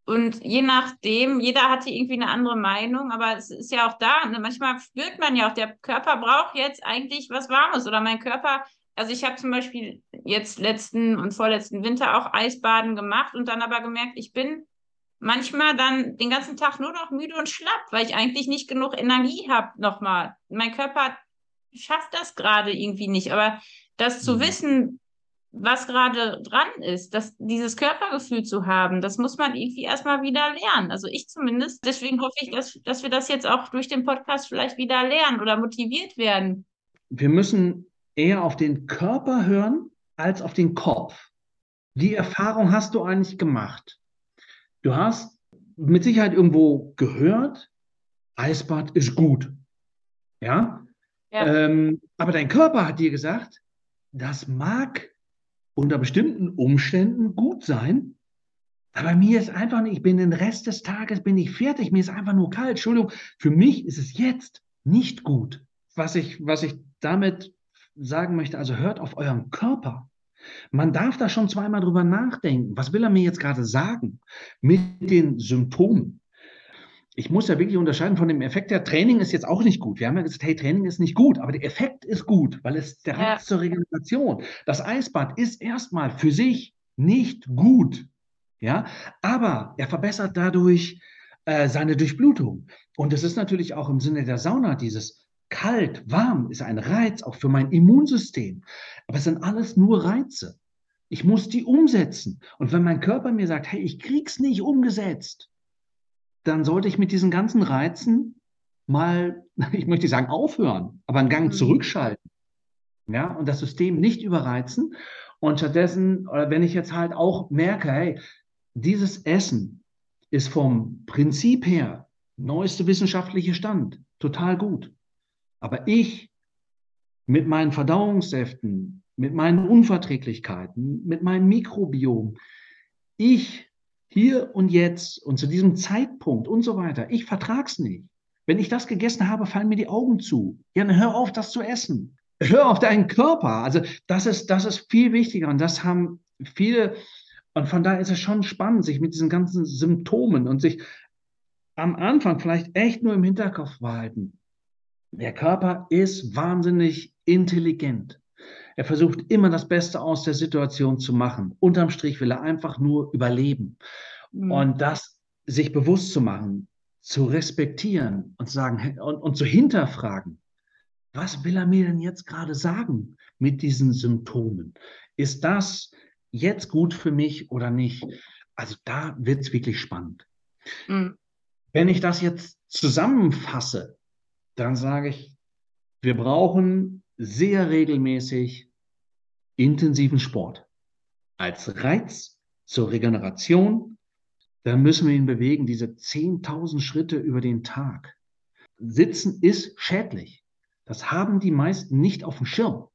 Und je nachdem, jeder hatte irgendwie eine andere Meinung, aber es ist ja auch da. Ne? Manchmal spürt man ja auch, der Körper braucht jetzt eigentlich was Warmes oder mein Körper. Also ich habe zum Beispiel jetzt letzten und vorletzten Winter auch Eisbaden gemacht und dann aber gemerkt, ich bin manchmal dann den ganzen Tag nur noch müde und schlapp, weil ich eigentlich nicht genug Energie habe nochmal. Mein Körper schafft das gerade irgendwie nicht. Aber das zu mhm. wissen, was gerade dran ist, dass dieses Körpergefühl zu haben, das muss man irgendwie erstmal wieder lernen. Also ich zumindest. Deswegen hoffe ich, dass, dass wir das jetzt auch durch den Podcast vielleicht wieder lernen oder motiviert werden. Wir müssen eher auf den Körper hören als auf den Kopf. Die Erfahrung hast du eigentlich gemacht. Du hast mit Sicherheit irgendwo gehört, Eisbad ist gut. Ja? ja. Ähm, aber dein Körper hat dir gesagt, das mag unter bestimmten Umständen gut sein. Aber mir ist einfach nicht, ich bin den Rest des Tages, bin ich fertig, mir ist einfach nur kalt. Entschuldigung, für mich ist es jetzt nicht gut. Was ich, was ich damit sagen möchte, also hört auf euren Körper. Man darf da schon zweimal drüber nachdenken. Was will er mir jetzt gerade sagen mit den Symptomen? Ich muss ja wirklich unterscheiden von dem Effekt der Training ist jetzt auch nicht gut. Wir haben ja gesagt, hey, Training ist nicht gut, aber der Effekt ist gut, weil es der Reiz ja. zur Regeneration. Das Eisbad ist erstmal für sich nicht gut. Ja, aber er verbessert dadurch äh, seine Durchblutung. Und es ist natürlich auch im Sinne der Sauna dieses kalt, warm ist ein Reiz auch für mein Immunsystem. Aber es sind alles nur Reize. Ich muss die umsetzen. Und wenn mein Körper mir sagt, hey, ich krieg's nicht umgesetzt, dann sollte ich mit diesen ganzen Reizen mal, ich möchte sagen, aufhören, aber einen Gang mhm. zurückschalten. Ja, und das System nicht überreizen. Und stattdessen, oder wenn ich jetzt halt auch merke, hey, dieses Essen ist vom Prinzip her neueste wissenschaftliche Stand, total gut. Aber ich mit meinen Verdauungssäften, mit meinen Unverträglichkeiten, mit meinem Mikrobiom, ich hier und jetzt und zu diesem Zeitpunkt und so weiter. Ich vertrag's nicht. Wenn ich das gegessen habe, fallen mir die Augen zu. Ja, dann hör auf, das zu essen. Hör auf deinen Körper. Also das ist, das ist viel wichtiger und das haben viele. Und von daher ist es schon spannend, sich mit diesen ganzen Symptomen und sich am Anfang vielleicht echt nur im Hinterkopf behalten. Der Körper ist wahnsinnig intelligent. Er versucht immer das Beste aus der Situation zu machen. Unterm Strich will er einfach nur überleben. Mhm. Und das sich bewusst zu machen, zu respektieren und sagen und, und zu hinterfragen, was will er mir denn jetzt gerade sagen mit diesen Symptomen? Ist das jetzt gut für mich oder nicht? Also da wird es wirklich spannend. Mhm. Wenn ich das jetzt zusammenfasse, dann sage ich, wir brauchen sehr regelmäßig intensiven Sport als Reiz zur Regeneration, dann müssen wir ihn bewegen, diese 10.000 Schritte über den Tag. Sitzen ist schädlich. Das haben die meisten nicht auf dem Schirm.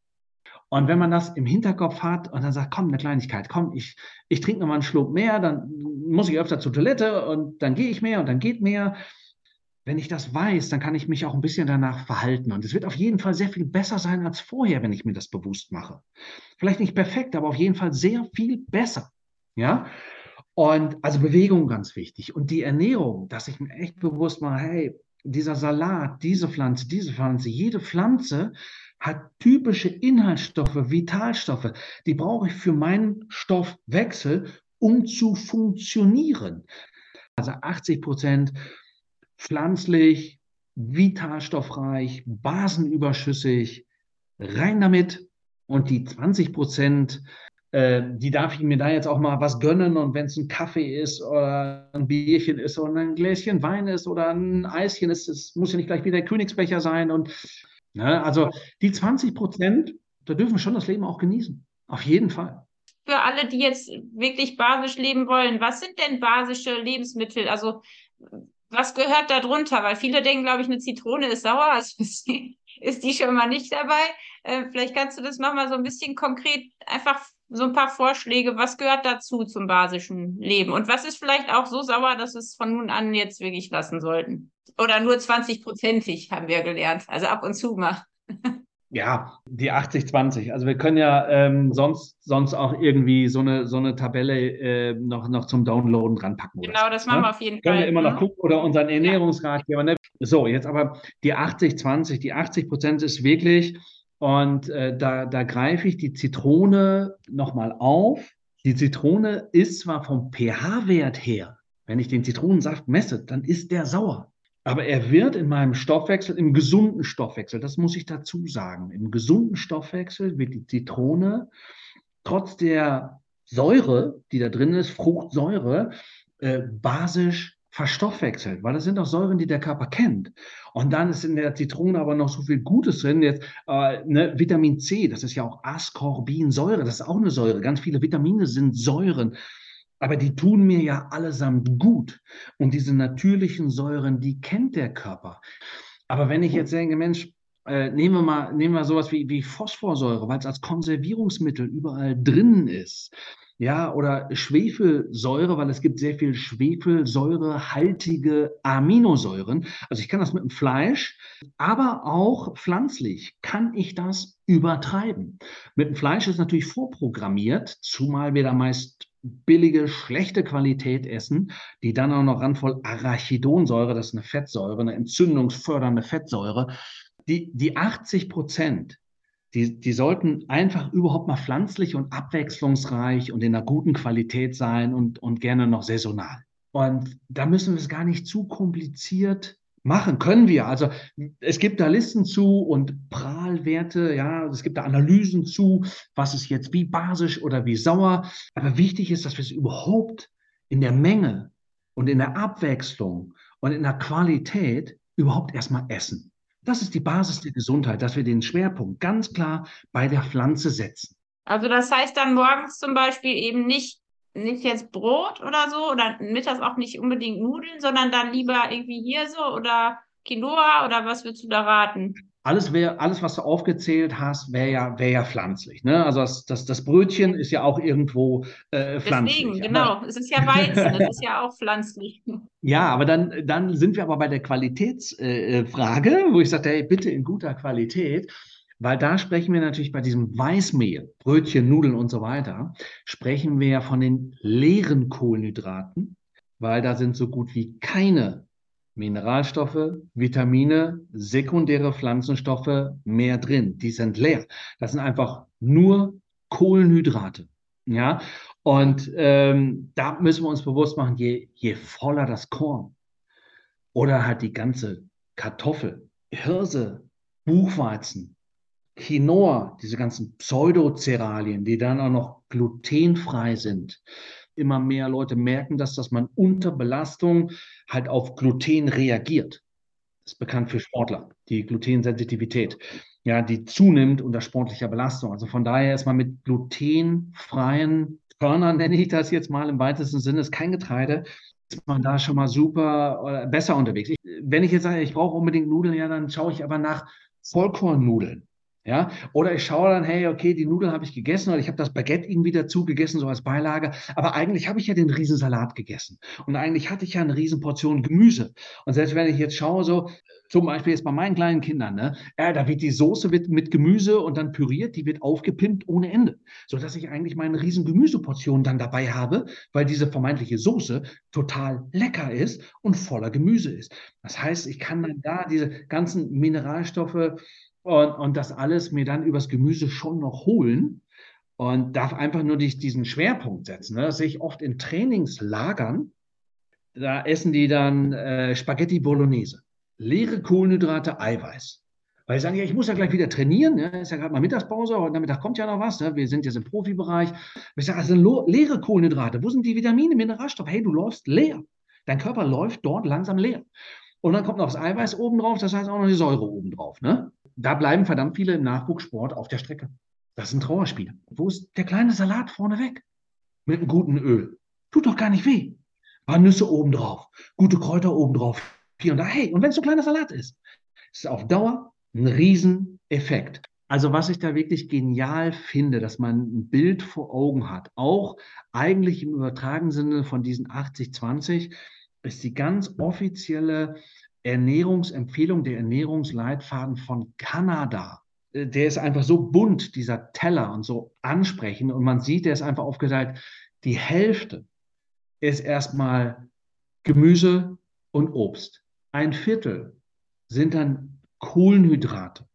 Und wenn man das im Hinterkopf hat und dann sagt, komm, eine Kleinigkeit, komm, ich, ich trinke noch mal einen Schluck mehr, dann muss ich öfter zur Toilette und dann gehe ich mehr und dann geht mehr. Wenn ich das weiß, dann kann ich mich auch ein bisschen danach verhalten. Und es wird auf jeden Fall sehr viel besser sein als vorher, wenn ich mir das bewusst mache. Vielleicht nicht perfekt, aber auf jeden Fall sehr viel besser. Ja. Und also Bewegung ganz wichtig. Und die Ernährung, dass ich mir echt bewusst mache, hey, dieser Salat, diese Pflanze, diese Pflanze, jede Pflanze hat typische Inhaltsstoffe, Vitalstoffe. Die brauche ich für meinen Stoffwechsel, um zu funktionieren. Also 80 Prozent pflanzlich, vitalstoffreich, basenüberschüssig, rein damit. Und die 20 Prozent, äh, die darf ich mir da jetzt auch mal was gönnen. Und wenn es ein Kaffee ist oder ein Bierchen ist oder ein Gläschen Wein ist oder ein Eischen ist, es muss ja nicht gleich wieder der Königsbecher sein. Und ne, also die 20 Prozent, da dürfen wir schon das Leben auch genießen. Auf jeden Fall für alle, die jetzt wirklich basisch leben wollen, was sind denn basische Lebensmittel? Also was gehört da drunter? Weil viele denken, glaube ich, eine Zitrone ist sauer, also ist die schon mal nicht dabei. Äh, vielleicht kannst du das nochmal so ein bisschen konkret, einfach so ein paar Vorschläge, was gehört dazu zum basischen Leben? Und was ist vielleicht auch so sauer, dass es von nun an jetzt wirklich lassen sollten? Oder nur 20-prozentig, haben wir gelernt. Also ab und zu mal. Ja, die 80-20. Also wir können ja ähm, sonst, sonst auch irgendwie so eine, so eine Tabelle äh, noch, noch zum Downloaden dran packen. Genau, das machen ne? wir auf jeden können Fall. Können wir immer noch mhm. gucken oder unseren Ernährungsratgeber. Ne? So, jetzt aber die 80-20. Die 80 Prozent ist wirklich, und äh, da, da greife ich die Zitrone nochmal auf. Die Zitrone ist zwar vom pH-Wert her, wenn ich den Zitronensaft messe, dann ist der sauer. Aber er wird in meinem Stoffwechsel, im gesunden Stoffwechsel, das muss ich dazu sagen, im gesunden Stoffwechsel wird die Zitrone trotz der Säure, die da drin ist, Fruchtsäure, äh, basisch verstoffwechselt, weil das sind auch Säuren, die der Körper kennt. Und dann ist in der Zitrone aber noch so viel Gutes drin. Jetzt äh, ne, Vitamin C, das ist ja auch Ascorbinsäure, das ist auch eine Säure. Ganz viele Vitamine sind Säuren. Aber die tun mir ja allesamt gut. Und diese natürlichen Säuren, die kennt der Körper. Aber wenn ich jetzt denke, Mensch, äh, nehmen wir mal, nehmen wir sowas wie, wie Phosphorsäure, weil es als Konservierungsmittel überall drin ist. Ja, oder Schwefelsäure, weil es gibt sehr viel schwefelsäurehaltige Aminosäuren. Also ich kann das mit dem Fleisch, aber auch pflanzlich kann ich das übertreiben. Mit dem Fleisch ist natürlich vorprogrammiert, zumal wir da meist billige, schlechte Qualität essen, die dann auch noch randvoll Arachidonsäure, das ist eine Fettsäure, eine entzündungsfördernde Fettsäure, die, die 80 Prozent, die, die sollten einfach überhaupt mal pflanzlich und abwechslungsreich und in einer guten Qualität sein und, und gerne noch saisonal. Und da müssen wir es gar nicht zu kompliziert Machen können wir. Also es gibt da Listen zu und Prahlwerte, ja, es gibt da Analysen zu, was ist jetzt wie basisch oder wie sauer. Aber wichtig ist, dass wir es überhaupt in der Menge und in der Abwechslung und in der Qualität überhaupt erstmal essen. Das ist die Basis der Gesundheit, dass wir den Schwerpunkt ganz klar bei der Pflanze setzen. Also das heißt dann morgens zum Beispiel eben nicht nicht jetzt Brot oder so oder mittags auch nicht unbedingt Nudeln, sondern dann lieber irgendwie hier so oder Quinoa oder was würdest du da raten? Alles, wär, alles was du aufgezählt hast, wäre ja, wär ja pflanzlich. Ne? Also das, das, das Brötchen ist ja auch irgendwo äh, pflanzlich. Deswegen, genau. Aber, es ist ja Weizen, es ist ja auch pflanzlich. Ja, aber dann, dann sind wir aber bei der Qualitätsfrage, äh, wo ich sagte, hey, bitte in guter Qualität. Weil da sprechen wir natürlich bei diesem Weißmehl, Brötchen, Nudeln und so weiter, sprechen wir ja von den leeren Kohlenhydraten, weil da sind so gut wie keine Mineralstoffe, Vitamine, sekundäre Pflanzenstoffe mehr drin. Die sind leer. Das sind einfach nur Kohlenhydrate. Ja, und ähm, da müssen wir uns bewusst machen, je, je voller das Korn oder halt die ganze Kartoffel, Hirse, Buchweizen, Quinoa, diese ganzen Pseudoceralien, die dann auch noch glutenfrei sind. Immer mehr Leute merken das, dass man unter Belastung halt auf Gluten reagiert. Das ist bekannt für Sportler, die Glutensensitivität, ja, die zunimmt unter sportlicher Belastung. Also von daher ist man mit glutenfreien Körnern, nenne ich das jetzt mal im weitesten Sinne, ist kein Getreide, ist man da schon mal super besser unterwegs. Ich, wenn ich jetzt sage, ich brauche unbedingt Nudeln, ja, dann schaue ich aber nach Vollkornnudeln. Ja, oder ich schaue dann, hey, okay, die Nudeln habe ich gegessen oder ich habe das Baguette irgendwie dazu gegessen, so als Beilage. Aber eigentlich habe ich ja den Riesensalat gegessen. Und eigentlich hatte ich ja eine Riesenportion Gemüse. Und selbst wenn ich jetzt schaue, so, zum Beispiel jetzt bei meinen kleinen Kindern, ne, ja, da wird die Soße wird mit Gemüse und dann püriert, die wird aufgepimpt ohne Ende. Sodass ich eigentlich meine riesen Gemüseportion dann dabei habe, weil diese vermeintliche Soße total lecker ist und voller Gemüse ist. Das heißt, ich kann dann da diese ganzen Mineralstoffe und, und das alles mir dann übers Gemüse schon noch holen und darf einfach nur diesen Schwerpunkt setzen. Ne? Das sehe ich oft in Trainingslagern. Da essen die dann äh, Spaghetti Bolognese, leere Kohlenhydrate, Eiweiß. Weil sie sagen, ja, ich muss ja gleich wieder trainieren. Ja, ist ja gerade mal Mittagspause, heute Nachmittag kommt ja noch was. Ne? Wir sind jetzt im Profibereich. Ich sage, also leere Kohlenhydrate, wo sind die Vitamine, Mineralstoffe? Hey, du läufst leer. Dein Körper läuft dort langsam leer. Und dann kommt noch das Eiweiß oben drauf, das heißt auch noch die Säure oben drauf. Ne? Da bleiben verdammt viele im Nachwuchssport auf der Strecke. Das ist ein Trauerspiel. Wo ist der kleine Salat vorne weg? Mit einem guten Öl. Tut doch gar nicht weh. Ein paar Nüsse oben drauf, gute Kräuter oben drauf, hier und da. Hey, und wenn es so ein kleiner Salat ist, ist es auf Dauer ein Rieseneffekt. Also was ich da wirklich genial finde, dass man ein Bild vor Augen hat, auch eigentlich im übertragenen Sinne von diesen 80-20, ist die ganz offizielle Ernährungsempfehlung, der Ernährungsleitfaden von Kanada. Äh, der ist einfach so bunt, dieser Teller und so ansprechend. Und man sieht, der ist einfach aufgeteilt. Die Hälfte ist erstmal Gemüse und Obst. Ein Viertel sind dann Kohlenhydrate.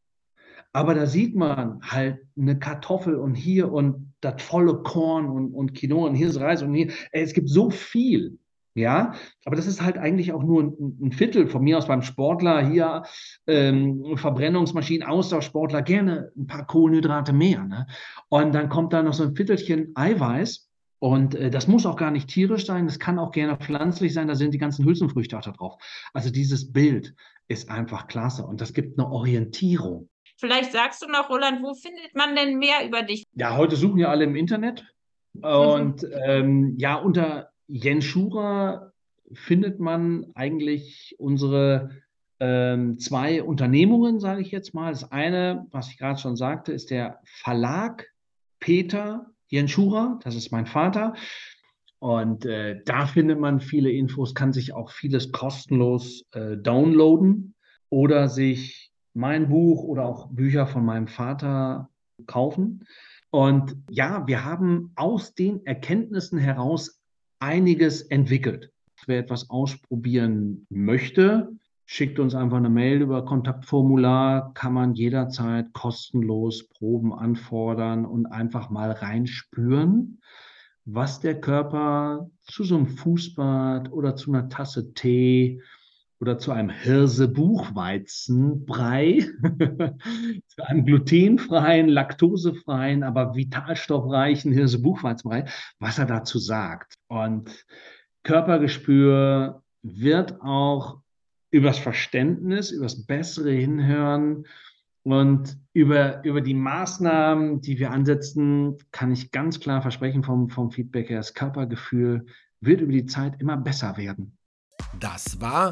Aber da sieht man halt eine Kartoffel und hier und das volle Korn und, und Quinoa und hier ist Reis und hier. Es gibt so viel. Ja, aber das ist halt eigentlich auch nur ein, ein Viertel von mir aus beim Sportler hier, ähm, Verbrennungsmaschinen, Austauschsportler, gerne ein paar Kohlenhydrate mehr. Ne? Und dann kommt da noch so ein Viertelchen Eiweiß. Und äh, das muss auch gar nicht tierisch sein, das kann auch gerne pflanzlich sein, da sind die ganzen Hülsenfrüchte auch da drauf. Also dieses Bild ist einfach klasse und das gibt eine Orientierung. Vielleicht sagst du noch, Roland, wo findet man denn mehr über dich? Ja, heute suchen ja alle im Internet. Und mhm. ähm, ja, unter Jens Schurer findet man eigentlich unsere ähm, zwei Unternehmungen, sage ich jetzt mal. Das eine, was ich gerade schon sagte, ist der Verlag Peter Jens Schurer, das ist mein Vater. Und äh, da findet man viele Infos, kann sich auch vieles kostenlos äh, downloaden oder sich mein Buch oder auch Bücher von meinem Vater kaufen. Und ja, wir haben aus den Erkenntnissen heraus einiges entwickelt. Wer etwas ausprobieren möchte, schickt uns einfach eine Mail über Kontaktformular, kann man jederzeit kostenlos Proben anfordern und einfach mal reinspüren, was der Körper zu so einem Fußbad oder zu einer Tasse Tee oder zu einem Hirse-Buchweizenbrei, zu einem glutenfreien, laktosefreien, aber vitalstoffreichen Hirse-Buchweizenbrei, was er dazu sagt. Und Körpergespür wird auch übers Verständnis, übers bessere Hinhören und über, über die Maßnahmen, die wir ansetzen, kann ich ganz klar versprechen vom, vom Feedback her, das Körpergefühl wird über die Zeit immer besser werden. Das war